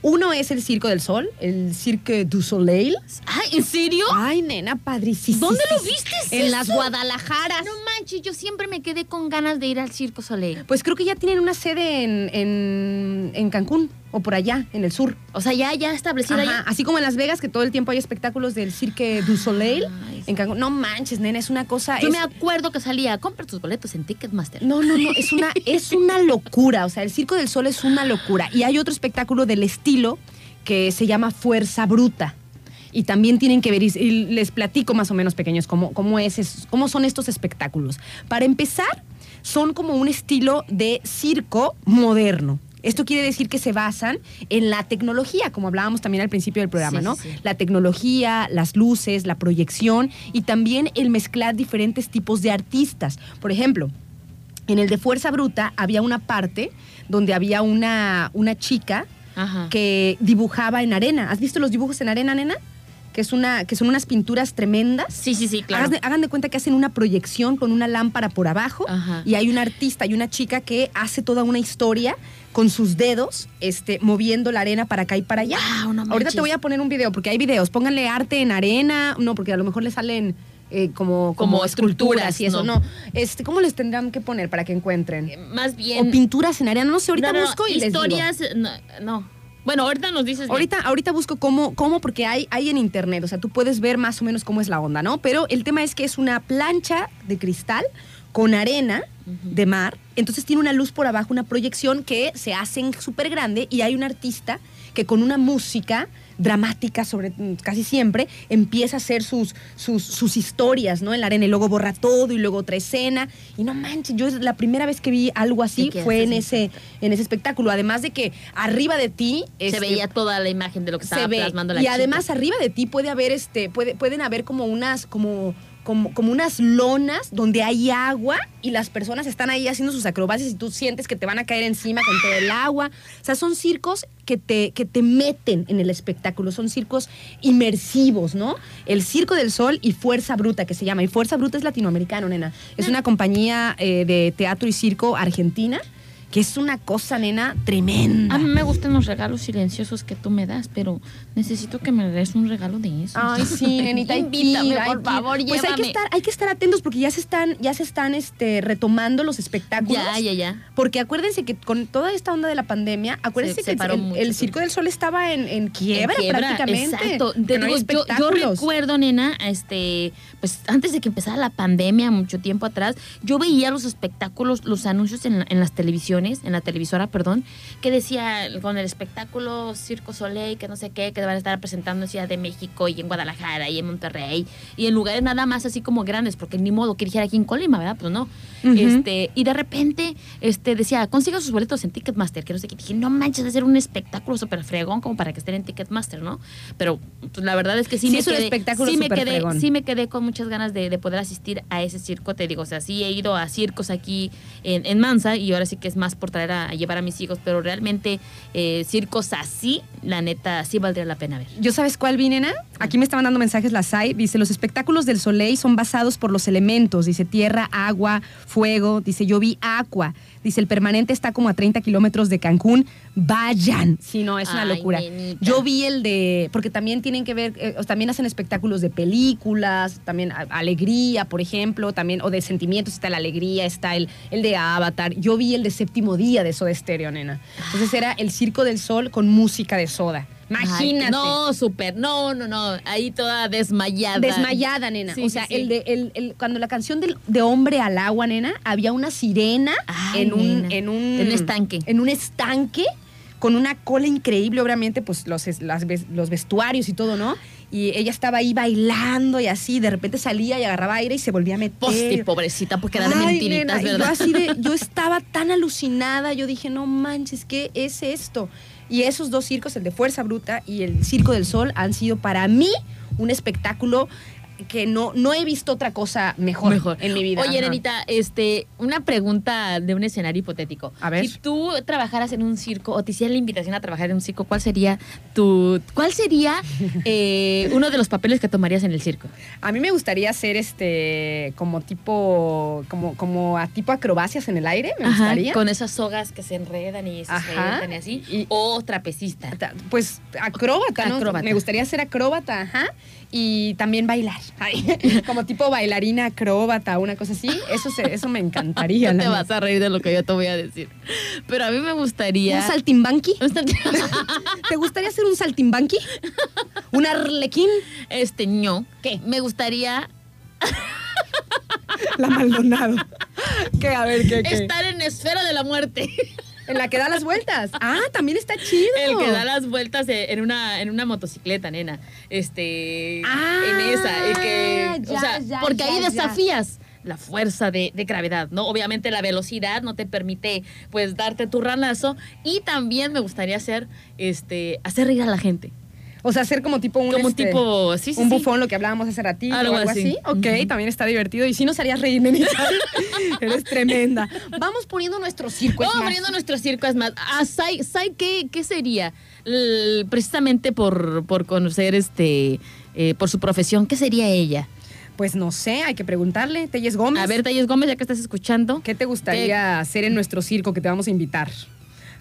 Uno es el Circo del Sol, el Cirque du Soleil. Ay, ¿en serio? Ay, nena, padrísimo. ¿Dónde lo viste En eso? las Guadalajaras. No manches, yo siempre me quedé con ganas de ir al Circo Soleil. Pues creo que ya tienen una sede en, en, en Cancún o por allá, en el sur. O sea, ya, ya establecida Ajá, ya. Así como en Las Vegas, que todo el tiempo hay espectáculos del Cirque du Soleil. Ay, sí. En Cancún. No manches, nena, es una cosa. Yo es- me acuerdo que salía, compra tus boletos en Ticketmaster. No, no, no, es una, es una locura. O sea, el Circo del Sol es una locura. Y hay otro espectáculo del estilo que se llama Fuerza Bruta. Y también tienen que ver, y les platico más o menos pequeños cómo, cómo, es- cómo son estos espectáculos. Para empezar, son como un estilo de circo moderno. Esto quiere decir que se basan en la tecnología, como hablábamos también al principio del programa, Sí, ¿no? sí. La tecnología, las luces, la proyección y también el mezclar diferentes tipos de artistas. Por ejemplo, en el de Fuerza Bruta había una parte donde había una, una chica Ajá. que dibujaba en arena. ¿Has visto los dibujos en arena, nena? Que, es una, que son unas pinturas tremendas. Sí, sí, sí, claro. Hagan de, hagan de cuenta que hacen una proyección con una lámpara por abajo Ajá. y hay un artista y una chica que hace toda una historia con sus dedos este, moviendo la arena para acá y para allá. No Ahorita te voy a poner un video porque hay videos. Pónganle arte en arena, no, porque a lo mejor le salen eh, como, como, Como esculturas y eso. no. No. Este, ¿Cómo les tendrán que poner para que encuentren? Eh, Más bien. O pinturas en arena, no sé, ahorita No, no, busco y les digo. historias, no. Bueno, ahorita nos dices. bien. Ahorita, ahorita busco cómo, cómo, porque hay, hay en internet, o sea, tú puedes ver más o menos cómo es la onda, ¿no? Pero el tema es que es una plancha de cristal con arena de mar, entonces tiene una luz por abajo, una proyección que se hacen súper grande y hay un artista que con una música dramática sobre casi siempre empieza a hacer sus, sus, sus historias, ¿no? En la arena y luego borra todo y luego otra escena y no manches, yo es la primera vez que vi algo así fue en ese, en ese espectáculo, además de que arriba de ti Se este, veía toda la imagen de lo que estaba se ve. plasmando la y chica. además arriba de ti puede haber este puede, pueden haber como unas como como, como unas lonas donde hay agua y las personas están ahí haciendo sus acrobacias y tú sientes que te van a caer encima con todo el agua. O sea, son circos que te, que te meten en el espectáculo, son circos inmersivos, ¿no? El Circo del Sol y Fuerza Bruta, que se llama. Y Fuerza Bruta es latinoamericano, nena. Es una compañía eh, de teatro y circo argentina que es una cosa, nena, tremenda. A mí me gustan los regalos silenciosos que tú me das, pero necesito que me des un regalo de eso. Ay, sí, nenita, Invítame, ir, por favor, Pues hay que llévame. estar, hay que estar atentos porque ya se están, ya se están este, retomando los espectáculos. Ya, ya, ya. Porque acuérdense que con toda esta onda de la pandemia, acuérdense Se- que se el, mucho el. Circo del Sol estaba en, en quiebra, En quiebra, prácticamente. Exacto. Te no digo, yo, yo recuerdo, nena, este, pues antes de que empezara la pandemia, mucho tiempo atrás, yo veía los espectáculos, los anuncios en las televisiones, en la televisora, perdón, que decía con el espectáculo Circo Soleil, que no sé qué, que van a estar presentando en Ciudad de México y en Guadalajara y en Monterrey y en lugares nada más así como grandes, porque ni modo que dijera aquí en Colima, ¿verdad? Pues no. Ujú. Este, y de repente, este, decía, consiga sus boletos en Ticketmaster, que no sé qué. Dije, no manches, de ser un espectáculo súper fregón como para que estén en Ticketmaster, ¿no? Pero pues, la verdad es que sí, Sí, me es un quedé, espectáculo sí me quedé, fregón. sí me quedé con muchas ganas de, de poder asistir a ese circo, te digo, o sea, sí he ido a circos aquí en, en Mansa y ahora sí que es más por traer a, llevar a mis hijos, pero realmente eh, circos así, la neta, sí valdría la pena ver. ¿Yo sabes cuál vi, nena? Aquí me estaban dando mensajes la SAI. Dice, los espectáculos del Soleil son basados por los elementos. Dice, tierra, agua, fuego. Dice, yo vi agua. Dice, el permanente está como a 30 kilómetros de Cancún. Vayan. Sí, no, es una Ay, locura. nenita. Yo vi el de, porque también tienen que ver, eh, también hacen espectáculos de películas, también a- alegría, por ejemplo, también, o de sentimientos, está la alegría, está el, el de Avatar. Yo vi el de séptimo día de Soda Stereo, nena. Entonces era el Circo del Sol con música de soda. Imagínate. Ay, no, súper, no, no, no, ahí toda desmayada. Desmayada, nena. Sí, o sea, sí. El de, el, el- cuando la canción del- de Hombre al Agua, nena, había una sirena Ay, en, un, nena. en un En un estanque. En un estanque con una cola increíble, obviamente, pues los, las los vestuarios y todo, ¿no? Y ella estaba ahí bailando y así, de repente salía y agarraba aire y se volvía a meter. Posti, pobrecita, porque era de Ay, mentiritas, nena, y ¿verdad? Yo así de, yo estaba tan alucinada, yo dije, no manches, ¿qué es esto? Y esos dos circos, el de Fuerza Bruta y el Circo del Sol, han sido para mí un espectáculo que no, no he visto otra cosa mejor, Mejor. en mi vida. Oye. Nenita, este, una pregunta de un escenario hipotético. A ver. Si tú trabajaras en un circo o te hicieran la invitación a trabajar en un circo, ¿cuál sería tu, cuál sería eh, uno de los papeles que tomarías en el circo? A mí me gustaría hacer este como tipo como como a tipo acrobacias en el aire, me Ajá, gustaría. con esas sogas que se enredan y se y así. Y- o trapecista. Ta- Pues acróbata, ¿no? Acróbata. Me gustaría ser acróbata, ajá. Y también bailar. Ay, como tipo bailarina acróbata, una cosa así. Eso, se- eso me encantaría. No te vas a reír de lo que yo te voy a decir. Pero a mí me gustaría. ¿Un saltimbanqui? Un ¿Te gustaría ser un saltimbanqui? ¿Un arlequín? Este, no. ¿Qué? Me gustaría La Maldonado. ¿Qué? A ver, ¿qué, qué? estar en esfera de la muerte. En la que da las vueltas. Ah, también está chido. El que da las vueltas en una, en una motocicleta, nena. Este. Ah, en esa. el que, ya, o sea, ya, porque ya, ahí desafías la fuerza de, de gravedad, ¿no? Obviamente la velocidad no te permite, pues, darte tu ranazo. Y también me gustaría hacer, este, hacer reír a la gente. O sea, hacer como tipo un. Como este, tipo, sí, sí, un sí. bufón, lo que hablábamos hace ratito Algo o algo así. así. Ok, también está divertido. Y si nos harías reír, nenita. Eres tremenda. Vamos poniendo nuestro circo. Vamos abriendo nuestro circo, es más. Ah, Sai, Sai, ¿qué, qué sería? L- precisamente por, por conocer, este, eh, por su profesión, ¿qué sería ella? Pues no sé, hay que preguntarle. Telles Gómez. A ver, Talles Gómez, ya que estás escuchando. ¿Qué te gustaría hacer en nuestro circo que te vamos a invitar?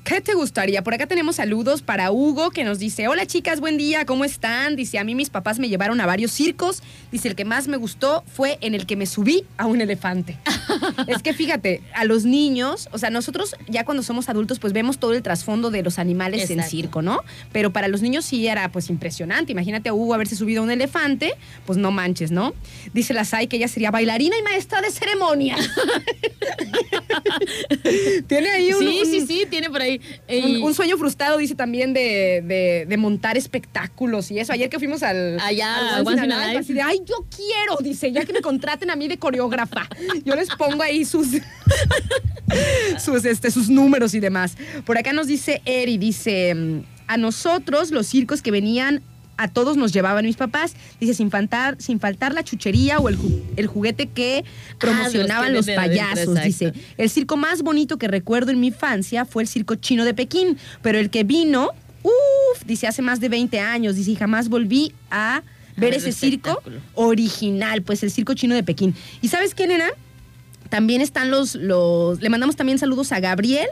¿Qué te gustaría? Por acá tenemos saludos para Hugo que nos dice, hola chicas, buen día, ¿cómo están? Dice, a mí mis papás me llevaron a varios circos. Dice, el que más me gustó fue en el que me subí a un elefante. es que fíjate, a los niños, o sea, nosotros ya cuando somos adultos pues vemos todo el trasfondo de los animales en Exacto. circo, ¿no? Pero para los niños sí era pues impresionante. Imagínate a Hugo haberse subido a un elefante, pues no manches, ¿no? Dice la Sai que ella sería bailarina y maestra de ceremonia. Tiene ahí un, sí, un- sí, sí, tiene por ahí. Un, un sueño frustrado, dice también, de, de- de montar espectáculos y eso. Ayer que fuimos al. Allá, al Once así de, ay, yo quiero, dice, ya que me contraten a mí de coreógrafa. Yo les pongo ahí sus. sus, este, sus números y demás. Por acá nos dice Eri, dice. A nosotros, los circos que venían a todos nos llevaban mis papás. Dice, sin faltar, sin faltar la chuchería o el, ju- el juguete que promocionaban que los payasos. Dice, el circo más bonito que recuerdo en mi infancia fue el circo chino de Pekín, pero el que vino, uff, dice, hace más de 20 años, dice, y jamás volví a ver ver ese circo original, pues el circo chino de Pekín. ¿Y sabes qué, nena? También están los, los, le mandamos también saludos a Gabriel,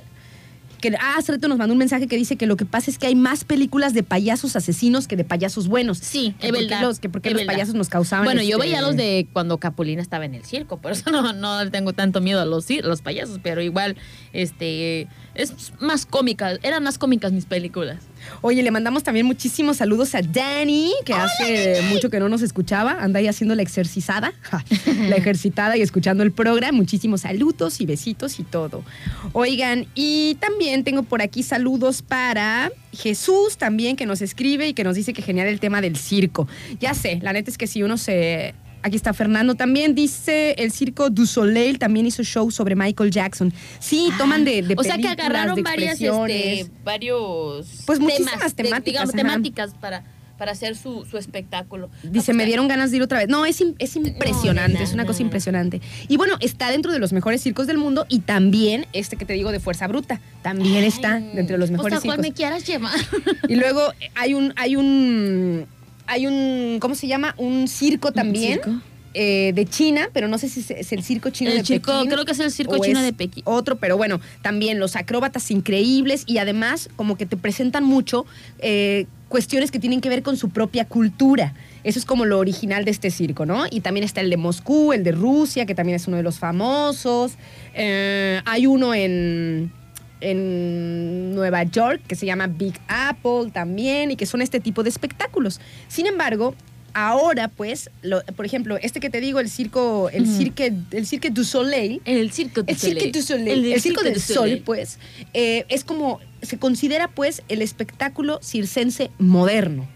que ah, hace rato nos mandó un mensaje que dice que lo que pasa es que hay más películas de payasos asesinos que de payasos buenos. Sí, Que es por qué verdad. los, que porque es los verdad. payasos nos causaban. Bueno, yo este, veía los de cuando Capulina estaba en el circo, por eso no, no tengo tanto miedo a los, a los payasos, pero igual, este, es más cómica, eran más cómicas mis películas. Oye, le mandamos también muchísimos saludos a Dani, que hace mucho que no nos escuchaba. Anda ahí haciendo la exercizada, la ejercitada y escuchando el programa. Muchísimos saludos y besitos y todo. Oigan, y también tengo por aquí saludos para Jesús también, que nos escribe y que nos dice que genial el tema del circo. Ya sé, la neta es que si uno se... Aquí está Fernando también, dice el Circo du Soleil también hizo show sobre Michael Jackson. Sí, toman de, de Ah, o sea que agarraron varias, este, varios Pues muchísimas temas, de- temáticas, digamos, temáticas para, para hacer su, su espectáculo. Dice, Ah, me pues, dieron ganas de ir otra vez. No, es, es impresionante, es una no, cosa impresionante. Y bueno, está dentro de los mejores circos del mundo y también este que te digo de Fuerza Bruta, también está dentro de los mejores O sea, circos. me quieras llevar. Y luego hay un, hay un, hay un, ¿cómo se llama? Un circo también. circo? eh, de China, pero no sé si es- el circo chino El de circo- Pekín. creo que es el circo chino de Pekín. Otro, pero bueno, también los acróbatas increíbles y además como que te presentan mucho eh, cuestiones que tienen que ver con su propia cultura. Eso es como lo original de este circo, ¿no? Y también está el de Moscú, el de Rusia, que también es uno de los famosos. Eh, hay uno en, en Nueva York que se llama Big Apple también y que son este tipo de espectáculos. Sin embargo, ahora pues, lo- por ejemplo, este que te digo, el circo, el cirque, el cirque du Soleil, El circo du el Cirque Soleil. du Soleil, el, Circo del Sol, Soleil. pues, eh, es como, se considera pues el espectáculo circense moderno.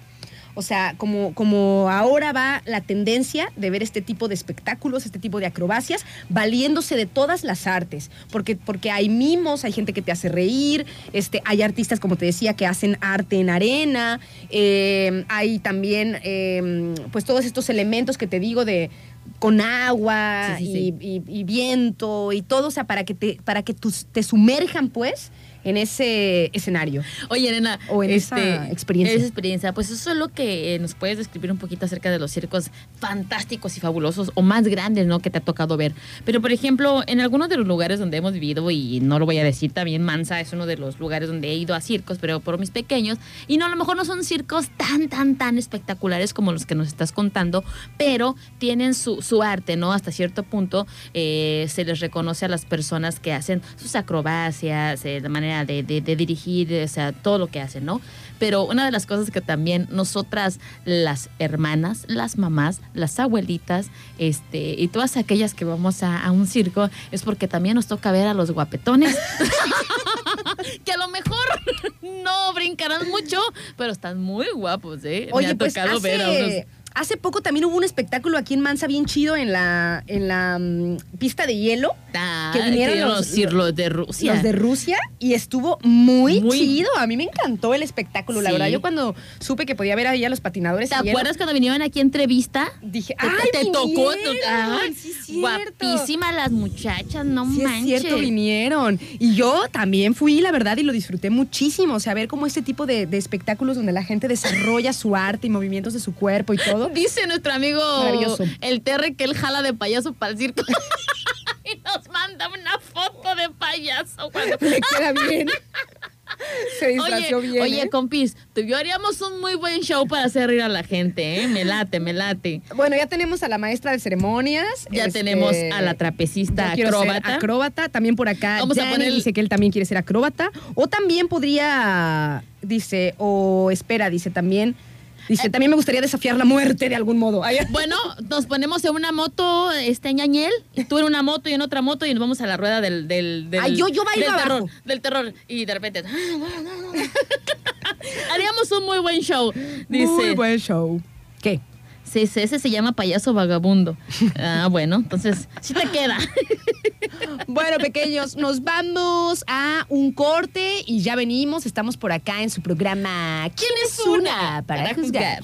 O sea, como, como ahora va la tendencia de ver este tipo de espectáculos, este tipo de acrobacias, valiéndose de todas las artes. Porque, porque hay mimos, hay gente que te hace reír, este, hay artistas, como te decía, que hacen arte en arena, eh, hay también eh, pues todos estos elementos que te digo de con agua Sí, sí, sí. y, y- y viento y todo, o sea, para que te, para que tus- te sumerjan, pues, en ese escenario. Oye, nena. O en esa experiencia. Esa experiencia. Pues eso es lo que eh, nos puedes describir un poquito acerca de los circos fantásticos y fabulosos o más grandes, ¿no? Que te ha tocado ver. Pero, por ejemplo, en algunos de los lugares donde hemos vivido, y no lo voy a decir también, Mansa es uno de los lugares donde he ido a circos, pero por mis pequeños. Y no, a lo mejor no son circos tan, tan, tan espectaculares como los que nos estás contando, pero tienen su, su arte, ¿no? Hasta cierto punto eh, se les reconoce a las personas que hacen sus acrobacias, eh, la manera de, de- de dirigir, o sea, todo lo que hacen, ¿no? Pero una de las cosas que también nosotras, las hermanas, las mamás, las abuelitas, este, y todas aquellas que vamos a, a un circo, es porque también nos toca ver a los guapetones. que a lo mejor no brincarán mucho, pero están muy guapos, ¿eh? Me Oye, ha pues tocado ver a unos hace, poco también hubo un espectáculo aquí en Mansa bien chido en la, en la mm, pista de hielo. Ah, que vinieron los- los, de Rusia. Los de Rusia y estuvo muy, Muy- chido. A mí me encantó el espectáculo. La verdad, yo cuando supe que podía ver ahí a los patinadores. ¿Te hielo, acuerdas cuando vinieron aquí a entrevista? Dije, Te, ¡ay, te tocó. Ay, Sí, es cierto. guapísimas las muchachas, no Sí, es manches. cierto, vinieron. Y yo también fui, la verdad, y lo disfruté muchísimo. O sea, ver cómo este tipo de, de espectáculos donde la gente desarrolla su arte y movimientos de su cuerpo y todo. Dice nuestro amigo el Terre que él jala de payaso para el circo. y nos manda una foto de payaso. cuando- Le queda bien. Se disfrazó Oye, bien. oye, ¿eh? compis, tú y yo haríamos un muy buen show para hacer reír a la gente, ¿eh? Me late, me late. Bueno, ya tenemos a la maestra de ceremonias. Ya este, tenemos a la trapecista acróbata. acróbata. También por acá. Vamos a Dani poner dice que él también quiere ser acróbata. O también podría, dice, o espera, dice también. Dice, también me gustaría desafiar la muerte de algún modo. Bueno, nos ponemos en una moto, este ñañel, y tú en una moto y en otra moto y nos vamos a la rueda del, del, del Ay, yo- yo bailo del terror, del terror y de repente haríamos un muy buen show. Dice, Muy buen show. ¿Qué? Ese se llama payaso vagabundo. Ah, bueno, entonces sí te queda. Bueno, pequeños, nos vamos a un corte y ya venimos. Estamos por acá en su programa ¿Quién es una para juzgar?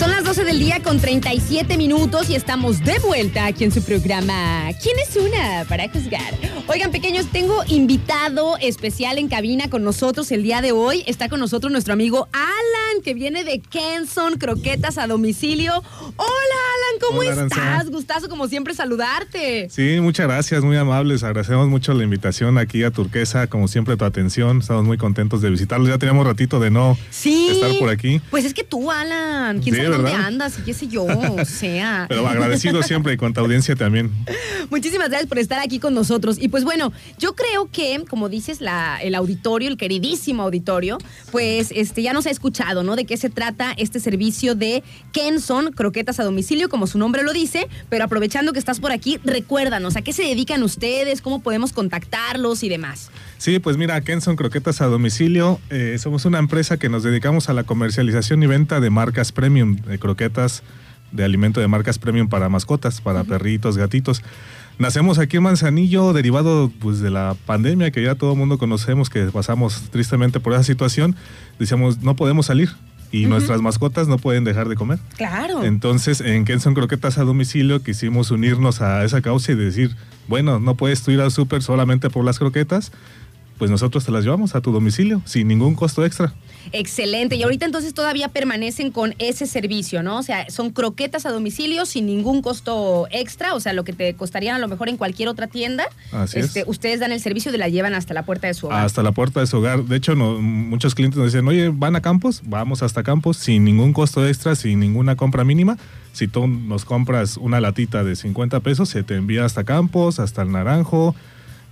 Las 12 del día con 37 minutos y estamos de vuelta aquí en su programa. ¿Quién es una para juzgar? Oigan, pequeños, tengo invitado especial en cabina con nosotros el día de hoy. Está con nosotros nuestro amigo Alan, que viene de Kenson, croquetas a domicilio. Hola, ¿cómo Hola, Aranza. estás? Gustazo, como siempre, saludarte. Sí, muchas gracias, muy amables. Agradecemos mucho la invitación aquí a Turquesa, como siempre tu atención. Estamos muy contentos de visitarlos. Ya teníamos ratito de no Sí. estar por aquí. Pues es que tú, Alan, quién Sí, sabe dónde andas y qué sé yo, o sea. Pero agradecido siempre y con tu audiencia también. Muchísimas gracias por estar aquí con nosotros. Y pues bueno, yo creo que, como dices, la- el auditorio, el queridísimo auditorio, pues este ya nos ha escuchado, ¿no? De qué se trata este servicio de Kenson, croquetas a domicilio, como su nombre lo dice. Pero aprovechando que estás por aquí, recuérdanos, ¿a qué se dedican ustedes? ¿Cómo podemos contactarlos y demás? Sí, pues mira, Kenson Croquetas a Domicilio. eh, somos una empresa que nos dedicamos a la comercialización y venta de marcas premium, de croquetas de alimento de marcas premium para mascotas, para perritos, gatitos. Nacemos aquí en Manzanillo, derivado pues, de la pandemia que ya todo el mundo conocemos, que pasamos tristemente por esa situación. Decíamos, no podemos salir y nuestras mascotas no pueden dejar de comer. Claro. Entonces, en Kenson Croquetas a Domicilio quisimos unirnos a esa causa y decir, bueno, no puedes tú ir al súper solamente por las croquetas, pues nosotros te las llevamos a tu domicilio sin ningún costo extra. Excelente. Y ahorita entonces todavía permanecen con ese servicio, ¿no? O sea, son croquetas a domicilio sin ningún costo extra, o sea, lo que te costarían a lo mejor en cualquier otra tienda. Así es. este, Ustedes dan el servicio y la llevan hasta la puerta de su hogar. Hasta la puerta de su hogar. De hecho, no- muchos clientes nos dicen, oye, ¿van a Campos? Vamos hasta Campos sin ningún costo extra, sin ninguna compra mínima. Si tú nos compras una latita de 50 pesos, se te envía hasta Campos, hasta el Naranjo,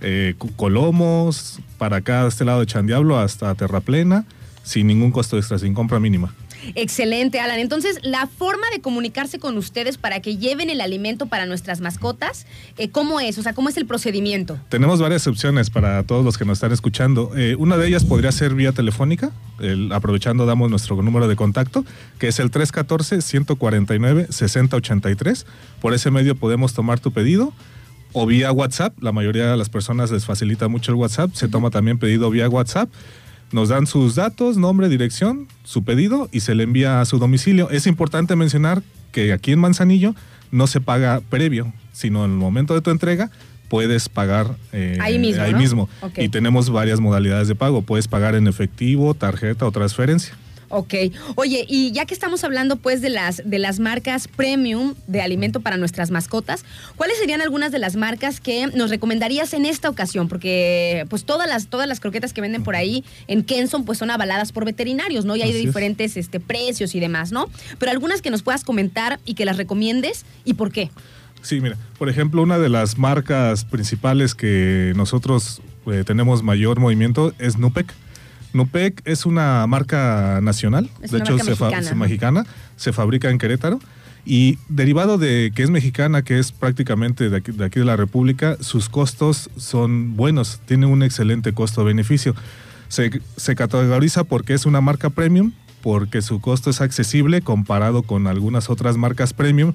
eh, Colomos, para acá, a este lado de Chandiablo, hasta Terraplena, sin ningún costo extra, sin compra mínima. Excelente, Alan. Entonces, la forma de comunicarse con ustedes para que lleven el alimento para nuestras mascotas, eh, ¿cómo es? O sea, ¿cómo es el procedimiento? Tenemos varias opciones para todos los que nos están escuchando. Eh, una de ellas podría ser vía telefónica. El- aprovechando, damos nuestro número de contacto, que es el 314-149-6083. Por ese medio podemos tomar tu pedido. O vía WhatsApp. La mayoría de las personas les facilita mucho el WhatsApp. Se toma también pedido vía WhatsApp. Nos dan sus datos, nombre, dirección, su pedido y se le envía a su domicilio. Es importante mencionar que aquí en Manzanillo no se paga previo, sino en el momento de tu entrega puedes pagar eh, Ahí mismo, ahí ¿no? mismo. Y tenemos varias modalidades de pago. Puedes pagar en efectivo, tarjeta o transferencia. Ok. Oye, y ya que estamos hablando pues de las, de las marcas premium de alimento para nuestras mascotas, ¿cuáles serían algunas de las marcas que nos recomendarías en esta ocasión? Porque pues todas las, todas las croquetas que venden por ahí en Kenson pues son avaladas por veterinarios, ¿no? Y hay de es. diferentes este, precios y demás, ¿no? Pero algunas que nos puedas comentar y que las recomiendes y por qué. Sí, mira, por ejemplo, una de las marcas principales que nosotros eh, tenemos mayor movimiento es Nupec. Nupec es una marca nacional, Es de hecho marca se fa- mexicana. se- mexicana, se fabrica en Querétaro y derivado de que es mexicana, que es prácticamente de aquí de, aquí de la República, sus costos son buenos, tiene un excelente costo-beneficio. Se, se categoriza porque es una marca premium, porque su costo es accesible comparado con algunas otras marcas premium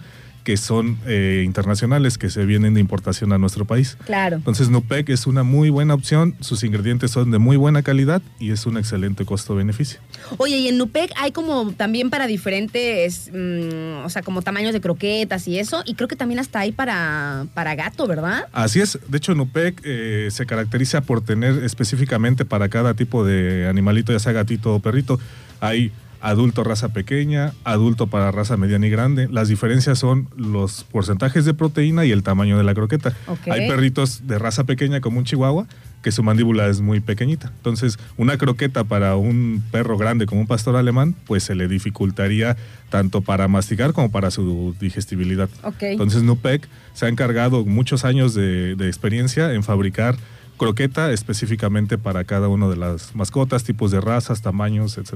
que son eh, internacionales, que se vienen de importación a nuestro país. Claro. Entonces Nupec es una muy buena opción, sus ingredientes son de muy buena calidad y es un excelente costo-beneficio. Oye, y en Nupec hay como también para diferentes, mm, o sea, como tamaños de croquetas y eso, y creo que también hasta hay para, para gato, ¿verdad? Así es, de hecho Nupec eh, se caracteriza por tener específicamente para cada tipo de animalito, ya sea gatito o perrito, hay adulto raza pequeña, adulto para raza mediana y grande. Las diferencias son los porcentajes de proteína y el tamaño de la croqueta. Hay perritos de raza pequeña como un chihuahua que su mandíbula es muy pequeñita. Entonces, una croqueta para un perro grande como un pastor alemán, pues se le dificultaría tanto para masticar como para su digestibilidad. Entonces, Nupec se ha encargado muchos años de, de experiencia en fabricar croqueta específicamente para cada una de las mascotas, tipos de razas, tamaños, etc.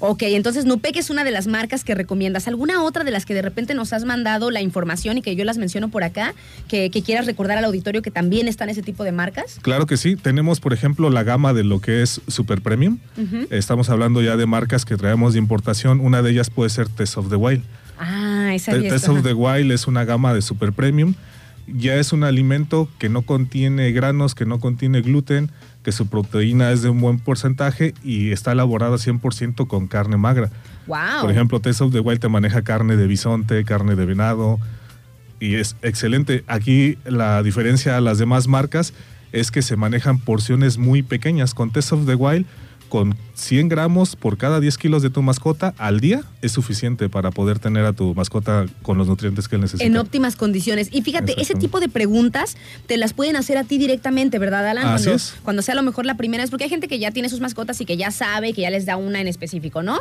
Ok, entonces Nupec es una de las marcas que recomiendas. ¿Alguna otra de las que de repente nos has mandado la información y que yo las menciono por acá, que, que quieras recordar al auditorio que también están ese tipo de marcas? Claro que sí, tenemos por ejemplo la gama de lo que es Super Premium. Estamos hablando ya de marcas que traemos de importación. Una de ellas puede ser Test of the Wild. Ah, esa Te- es. Test of the Wild es una gama de Super Premium ya es un alimento que no contiene granos, que no contiene gluten, que su proteína es de un buen porcentaje y está elaborada 100% con carne magra. Wow. Por ejemplo, Taste of the Wild te maneja carne de bisonte, carne de venado y es excelente. Aquí la diferencia a las demás marcas es que se manejan porciones muy pequeñas. Con Taste of the Wild, con 100 gramos por cada 10 kilos de tu mascota al día es suficiente para poder tener a tu mascota con los nutrientes que necesita. en óptimas condiciones. Y fíjate, ese tipo de preguntas te las pueden hacer a ti directamente, ¿verdad, Alan? Así cuando, es. cuando sea a lo mejor la primera vez, porque hay gente que ya tiene sus mascotas y que ya sabe, que ya les da una en específico, ¿no?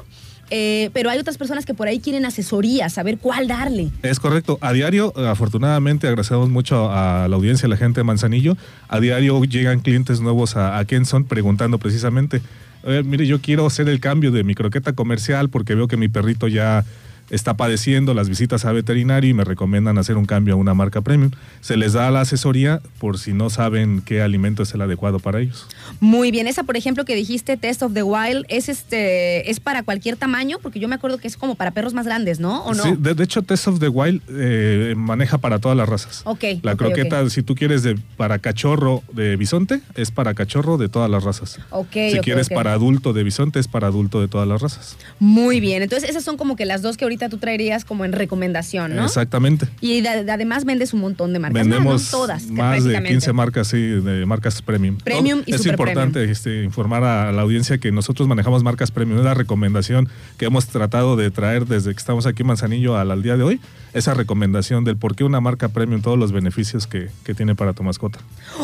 Eh, pero hay otras personas que por ahí quieren asesoría, saber cuál darle. Es correcto. A diario, afortunadamente, agradecemos mucho a la audiencia, a la gente de Manzanillo. A diario llegan clientes nuevos a, a Kenson preguntando precisamente, "Oye, mire, yo quiero hacer el cambio de mi croqueta comercial porque veo que mi perrito ya está padeciendo las visitas a veterinario y me recomiendan hacer un cambio a una marca premium. Se les da la asesoría por si no saben qué alimento es el adecuado para ellos. Muy bien, esa por ejemplo que dijiste Test of the Wild es este es para cualquier tamaño, porque yo me acuerdo que es como para perros más grandes, ¿no? ¿O no? Sí, de, de hecho, Test of the Wild eh, maneja para todas las razas. Ok, La croqueta, si tú quieres de, para cachorro de bisonte, es para cachorro de todas las razas. Ok, si quieres para adulto de bisonte, es para adulto de todas las razas. Muy bien, entonces esas son como que las dos que ahorita tú traerías como en recomendación, ¿no? Exactamente. Y de- de- además vendes un montón de marcas. Vendemos más, ¿no? todas, más de prácticamente. 15 marcas, sí, de marcas premium. Premium y Es super importante este, informar a la audiencia que nosotros manejamos marcas premium. Es la recomendación que hemos tratado de traer desde que estamos aquí en Manzanillo al, al día de hoy. Esa recomendación del por qué una marca premium, todos los beneficios que, que tiene para tu mascota.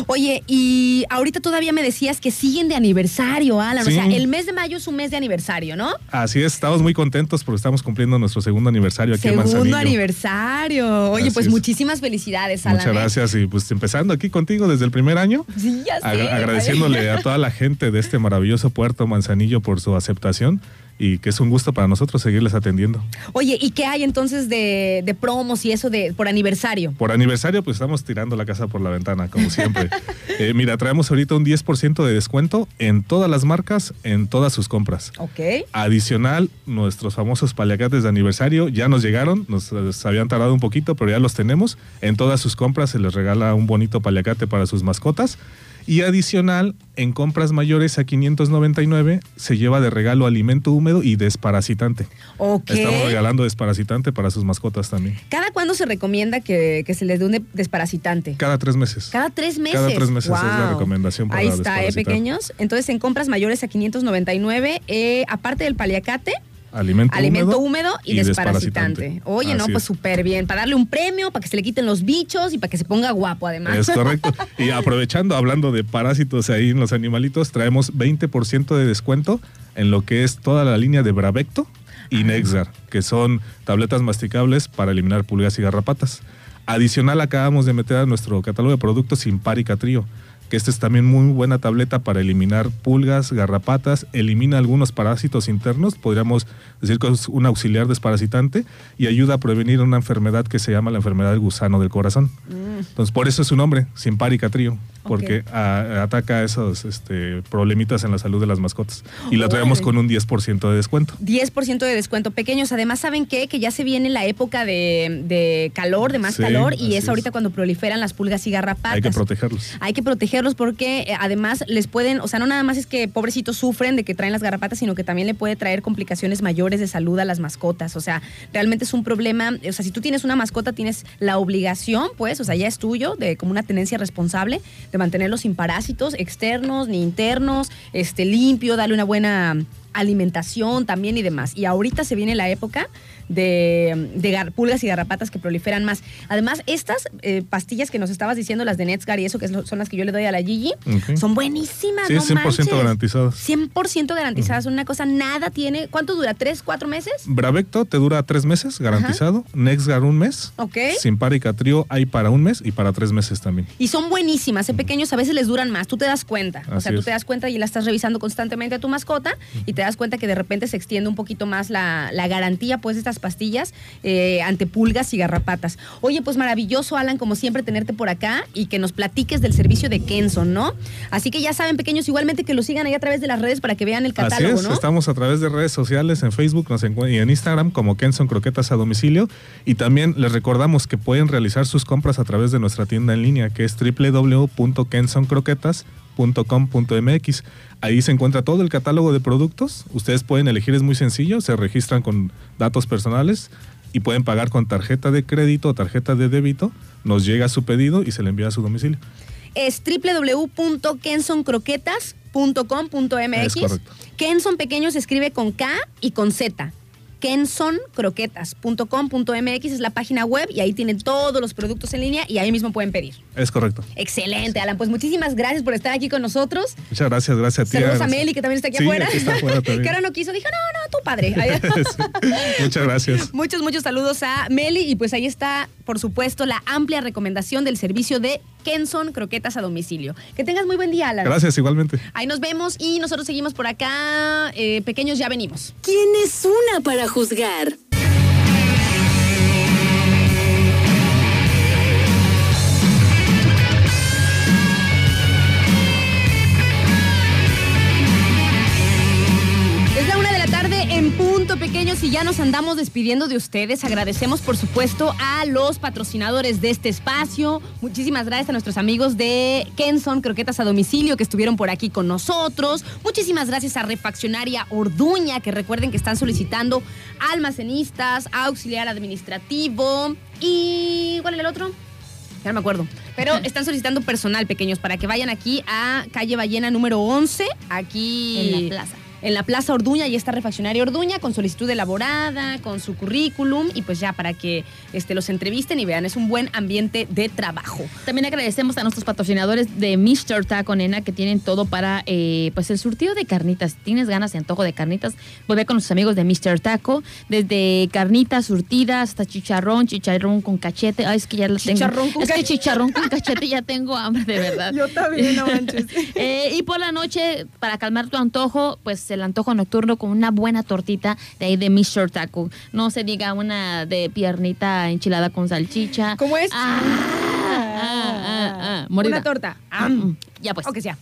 Oye, y ahorita todavía me decías que siguen de aniversario, Alan. Sí. O sea, el mes de mayo es un mes de aniversario, ¿no? Así es, estamos muy contentos porque estamos cumpliendo nuestro segundo aniversario aquí en Segundo Manzanillo. aniversario. Oye, Así pues es. muchísimas felicidades, Alan. Muchas ¿eh? gracias y pues empezando aquí contigo desde el primer año. Sí, ya sé. Agra- agradeciéndole a toda la gente de este maravilloso puerto Manzanillo por su aceptación y que es un gusto para nosotros seguirles atendiendo. Oye, ¿y qué hay entonces de, de promos y eso de por aniversario? Por aniversario, pues estamos tirando la casa por la ventana, como siempre. Eh, mira, traemos ahorita un 10% de descuento en todas las marcas, en todas sus compras. Ok. Adicional, nuestros famosos paliacates de aniversario ya nos llegaron, nos, eh, habían tardado un poquito, pero ya los tenemos. En todas sus compras se les regala un bonito paliacate para sus mascotas. Y adicional, en compras mayores a 599 se lleva de regalo alimento húmedo y desparasitante. Ok. Estamos regalando desparasitante para sus mascotas también. ¿Cada cuándo se recomienda que, que se les dé un de- desparasitante? Cada tres meses. Cada tres meses. Cada tres meses es la recomendación para Ahí está, ¿eh, pequeños? Entonces, en compras mayores a 599, eh, aparte del paliacate, Alimento, alimento húmedo, y, y desparasitante. desparasitante. Oye, no, pues es. súper bien. Para darle un premio, para que se le quiten los bichos y para que se ponga guapo, además. Es correcto. Y aprovechando, hablando de parásitos ahí en los animalitos, traemos 20% de descuento en lo que es toda la línea de Bravecto y Nexgar, que son tabletas masticables para eliminar pulgas y garrapatas. Adicional, acabamos de meter a nuestro catálogo de productos Simparica Trio, que esta es también muy buena tableta para eliminar pulgas, garrapatas, elimina algunos parásitos internos, podríamos decir que es un auxiliar desparasitante y ayuda a prevenir una enfermedad que se llama la enfermedad del gusano del corazón. Entonces, por eso es su nombre, Simparica Trio, porque a- ataca esos este, problemitas en la salud de las mascotas. Y la traemos con un 10% de descuento. 10% de descuento. Pequeños, además, ¿saben qué? Que ya se viene la época de, de calor, de más Sí, calor, y es. ahorita cuando proliferan las pulgas y garrapatas. Hay que protegerlos. Hay que protegerlos porque eh, además les pueden, o sea, no nada más es que pobrecitos sufren de que traen las garrapatas, sino que también le puede traer complicaciones mayores de salud a las mascotas. O sea, realmente es un problema. O sea, si tú tienes una mascota, tienes la obligación, pues, o sea, ya es tuyo, de como una tenencia responsable, de mantenerlos sin parásitos externos ni internos, este, limpio, darle una buena alimentación también y demás. Y ahorita se viene la época de, de pulgas y garrapatas que proliferan más. Además, estas eh, pastillas que nos estabas diciendo, las de Netsgar y eso, que son las que yo le doy a la Gigi, son buenísimas. Sí, no 100% manches. garantizadas. 100% garantizadas. Una cosa, nada tiene. ¿Cuánto dura? ¿Tres, cuatro meses? Bravecto te dura tres meses, garantizado. Nexgar un mes. Ok. Simparica Trio hay para un mes y para tres meses también. Y son buenísimas, ¿eh? pequeños, a veces les duran más, tú te das cuenta. o sea, tú es. te das cuenta y la estás revisando constantemente a tu mascota y te das cuenta que de repente se extiende un poquito más la, la garantía pues de estas pastillas eh, ante pulgas y garrapatas. Oye, pues maravilloso, Alan, como siempre, tenerte por acá y que nos platiques del servicio de Kenson, ¿no? Así que ya saben, pequeños, igualmente que lo sigan ahí a través de las redes para que vean el Así catálogo, es, ¿no? estamos a través de redes sociales, en Facebook nos y en Instagram como Kenson Croquetas a domicilio. Y también les recordamos que pueden realizar sus compras a través de nuestra tienda en línea, que es www.kensoncroquetas.com.mx. Ahí se encuentra todo el catálogo de productos. Ustedes pueden elegir, es muy sencillo, se registran con datos personales y pueden pagar con tarjeta de crédito o tarjeta de débito. Nos llega su pedido y se le envía a su domicilio. es www.kensonCroquetas.com.mx. Kenson pequeño se escribe con K y con Z. KensonCroquetas.com.mx es la página web y ahí tienen todos los productos en línea y ahí mismo pueden pedir. Es correcto. Excelente, Alan. Pues muchísimas gracias por estar aquí con nosotros. Muchas gracias, gracias a ti. Saludos a. Meli, que también está aquí Sí, afuera. aquí está afuera también. que ahora no quiso. Dijo, no, no, tu padre. Sí. Muchas gracias. Muchos, muchos saludos a Meli y pues ahí está, por supuesto, la amplia recomendación del servicio de Kenson Croquetas a domicilio. Que tengas muy buen día, Alan. Gracias, igualmente. Ahí nos vemos y nosotros seguimos por acá. Eh, pequeños, ya venimos. ¿Quién es una para juzgar? Ya nos andamos despidiendo de ustedes. Agradecemos, por supuesto, a los patrocinadores de este espacio. Muchísimas gracias a nuestros amigos de Kenson Croquetas a Domicilio que estuvieron por aquí con nosotros. Muchísimas gracias a Refaccionaria Orduña, que recuerden que están solicitando almacenistas, auxiliar administrativo y... ¿Cuál es el otro? Ya no me acuerdo. Pero están solicitando personal, pequeños, para que vayan aquí a calle Ballena número 11, aquí... En la plaza. En la Plaza Orduña, y está Refaccionaria Orduña, con solicitud elaborada, con su currículum, y pues ya para que este, los entrevisten y vean, es un buen ambiente de trabajo. También agradecemos a nuestros patrocinadores de Mr. Taco Nena que tienen todo para eh, pues el surtido de carnitas. Si tienes ganas y antojo de carnitas, vuelve con nuestros amigos de Mr. Taco. Desde carnitas surtidas hasta chicharrón, chicharrón con cachete. Ay, es que ya lo tengo. Chicharrón con es que chicharrón con cachete ya tengo hambre de verdad. Yo también, no manches. Eh, y por la noche, para calmar tu antojo, pues el antojo nocturno con una buena tortita de ahí de Mr. Taco. No se diga una de piernita enchilada con salchicha. ¿Cómo es? Ah, ah, ah, ah, mordida. Una torta. Ah, mm, ya pues. O que sea.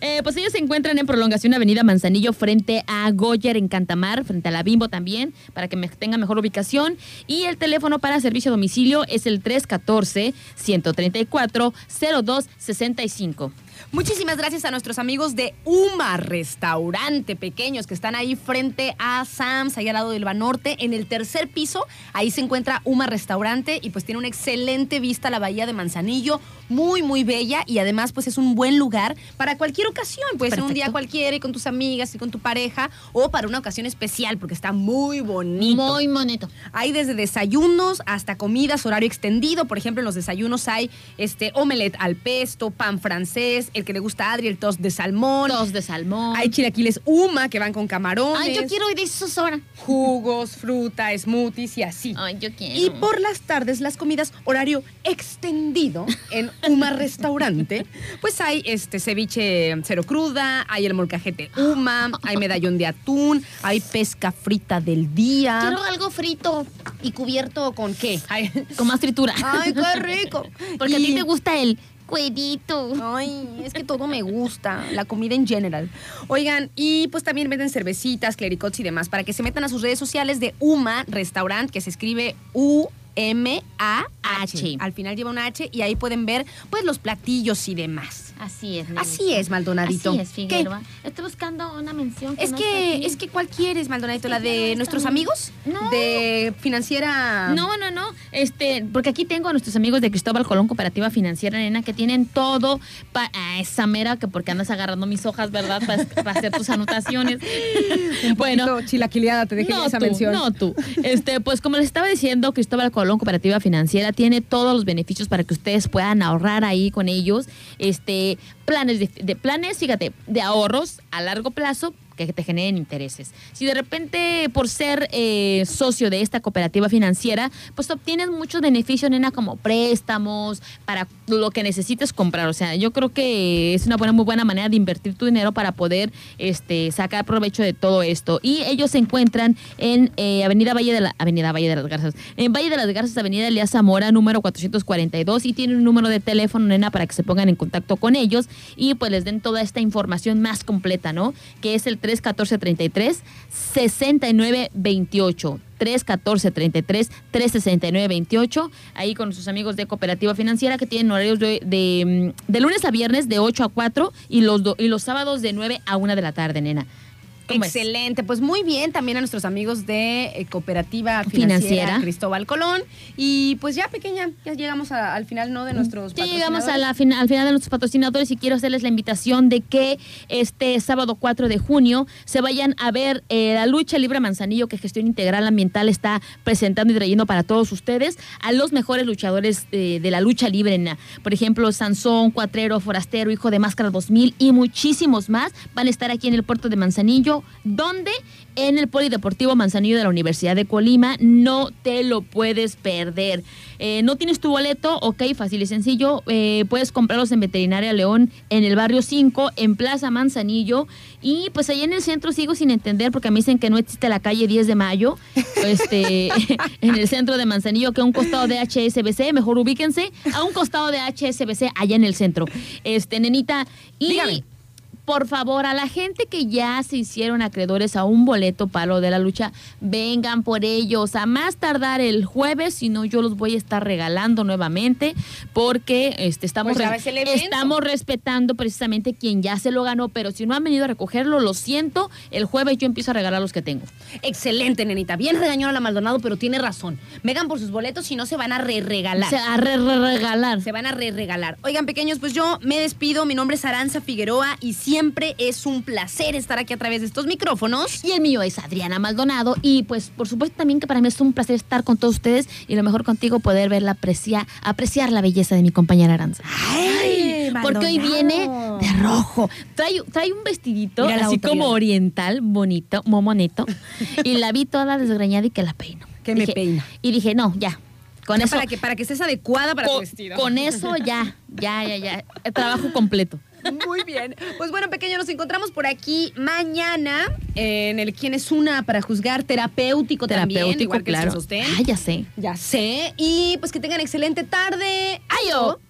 Eh, pues ellos se encuentran en Prolongación Avenida Manzanillo frente a Goyer en Cantamar, frente a la Bimbo también, para que me tenga mejor ubicación. Y el teléfono para servicio a domicilio es el 314-134-0265. Muchísimas gracias a nuestros amigos de Uma Restaurante Pequeños que están ahí frente a Sam's, ahí al lado del Banorte, en el tercer piso. Ahí se encuentra Uma Restaurante y pues tiene una excelente vista a la bahía de Manzanillo, muy muy bella y además pues es un buen lugar para cualquier ocasión. Puede ser un día Perfecto. cualquiera y con tus amigas y con tu pareja o para una ocasión especial porque está muy bonito. Muy bonito. Hay desde desayunos hasta comidas, horario extendido. Por ejemplo, en los desayunos hay este omelette al pesto, pan francés, el que le gusta a Adri, el toast de salmón. Dos de salmón. Hay chilaquiles Uma que van con camarones. Ay, yo quiero ir de esos ahora. Jugos, fruta, smoothies y así. Ay, yo quiero. Y por las tardes, las comidas horario extendido en Uma Restaurante. Pues hay este ceviche cero cruda, hay el molcajete Uma, hay medallón de atún, hay pesca frita del día. Quiero algo frito ¿Y cubierto con qué? Ay, con más fritura. ay, qué rico. Porque a ti te gusta el cuerito. Ay, es que todo me gusta, la comida en general. Oigan, y pues también venden cervecitas, clericots y demás para que se metan a sus redes sociales de Uma Restaurant, que se escribe U M A H. H. Al final lleva una H y ahí pueden ver pues los platillos y demás. Así es. Así es, Maldonadito. Así es, ¿Qué? Figueroa. Estoy buscando una mención. Es no que, está aquí. es que ¿cuál quieres, Maldonadito? ¿La Es que de nuestros amigos? No. De financiera. No, no, no. Este, porque aquí tengo a nuestros amigos de Cristóbal Colón Cooperativa Financiera Nena que tienen todo para esa mera que porque andas agarrando mis hojas, ¿verdad? Para, hacer tus anotaciones. Un bueno, chilaquileada, te dejé no esa tú, mención. no tú. Este, pues como les estaba diciendo, Cristóbal Colón Cooperativa Financiera tiene todos los beneficios para que ustedes puedan ahorrar ahí con ellos. Este, planes de, de planes, fíjate, de ahorros a largo plazo que te generen intereses. Si de repente por ser eh, socio de esta cooperativa financiera, pues obtienes muchos beneficios, nena, como préstamos, para lo que necesites comprar. O sea, yo creo que es una buena, muy buena manera de invertir tu dinero para poder este, sacar provecho de todo esto. Y ellos se encuentran en eh, Avenida Valle de la Avenida Valle de las Garzas, en Valle de las Garzas, Avenida Elías Zamora, número 442, y tienen un número de teléfono, nena, para que se pongan en contacto con ellos y pues les den toda esta información más completa, ¿no? Que es el 314 33 69 28. 314 33 369 28 ahí con sus amigos de cooperativa financiera que tienen horarios de, de, mm, de lunes a viernes de 8 a 4 y los, do- y los sábados de 9 a 1 de la tarde, nena. Excelente, pues muy bien también a nuestros amigos de eh, Cooperativa Financiera, Financiera. Cristóbal Colón. Y pues ya pequeña, ya llegamos a- al final, ¿no? De nuestros Ya llegamos a la fina- al final de nuestros patrocinadores y quiero hacerles la invitación de que este sábado 4 de junio se vayan a ver eh, la lucha libre Manzanillo que Gestión Integral Ambiental está presentando y trayendo para todos ustedes a los mejores luchadores eh, de la lucha libre. Por ejemplo, Sansón, Cuatrero, Forastero, Hijo de Máscara 2000 y muchísimos más van a estar aquí en el puerto de Manzanillo, donde en el Polideportivo Manzanillo de la Universidad de Colima. No te lo puedes perder. Eh, no tienes tu boleto, ok, fácil y sencillo. eh, puedes comprarlos en Veterinaria León, en el barrio 5, en Plaza Manzanillo. Y pues allá en el centro sigo sin entender porque me dicen que no existe la calle 10 de mayo, este, en el centro de Manzanillo, que a un costado de HSBC, mejor ubíquense, a un costado de HSBC allá en el centro. Este, nenita, y Dígame. Por favor, a la gente que ya se hicieron acreedores a un boleto para lo de la lucha, vengan por ellos a más tardar el jueves, si no yo los voy a estar regalando nuevamente porque este, estamos, Pues estamos respetando precisamente quien ya se lo ganó, pero si no han venido a recogerlo, lo siento, el jueves yo empiezo a regalar los que tengo. Excelente, nenita. Bien regañó a la Maldonado, pero tiene razón. Vengan por sus boletos y no se van a re-regalar. O sea, a re- re- regalar. Se van a re-regalar. Oigan, pequeños, pues yo me despido. Mi nombre es Aranza Figueroa y siempre es un placer estar aquí a través de estos micrófonos. Y el mío es Adriana Maldonado. Y pues, por supuesto, también que para mí es un placer estar con todos ustedes y lo mejor contigo poder verla, apreciar, apreciar la belleza de mi compañera Aranza. ¡Ay! Porque hoy viene de rojo. Trae, trae un vestidito Mira así como oriental, bonito, momoneto. y la vi toda desgreñada y que la peino. Que me peina. Y dije, no, ya. Con eso. para que, para que estés adecuada para tu con, vestido. con eso ya, ya, ya, ya. Trabajo completo. Muy bien. Pues bueno, pequeño, nos encontramos por aquí mañana en el Quién es una para juzgar terapéutico, también, Terapéutico, igual que el claro. sostén. Ah, ya sé. Ya sé. Y pues que tengan excelente tarde. ¡Ayo!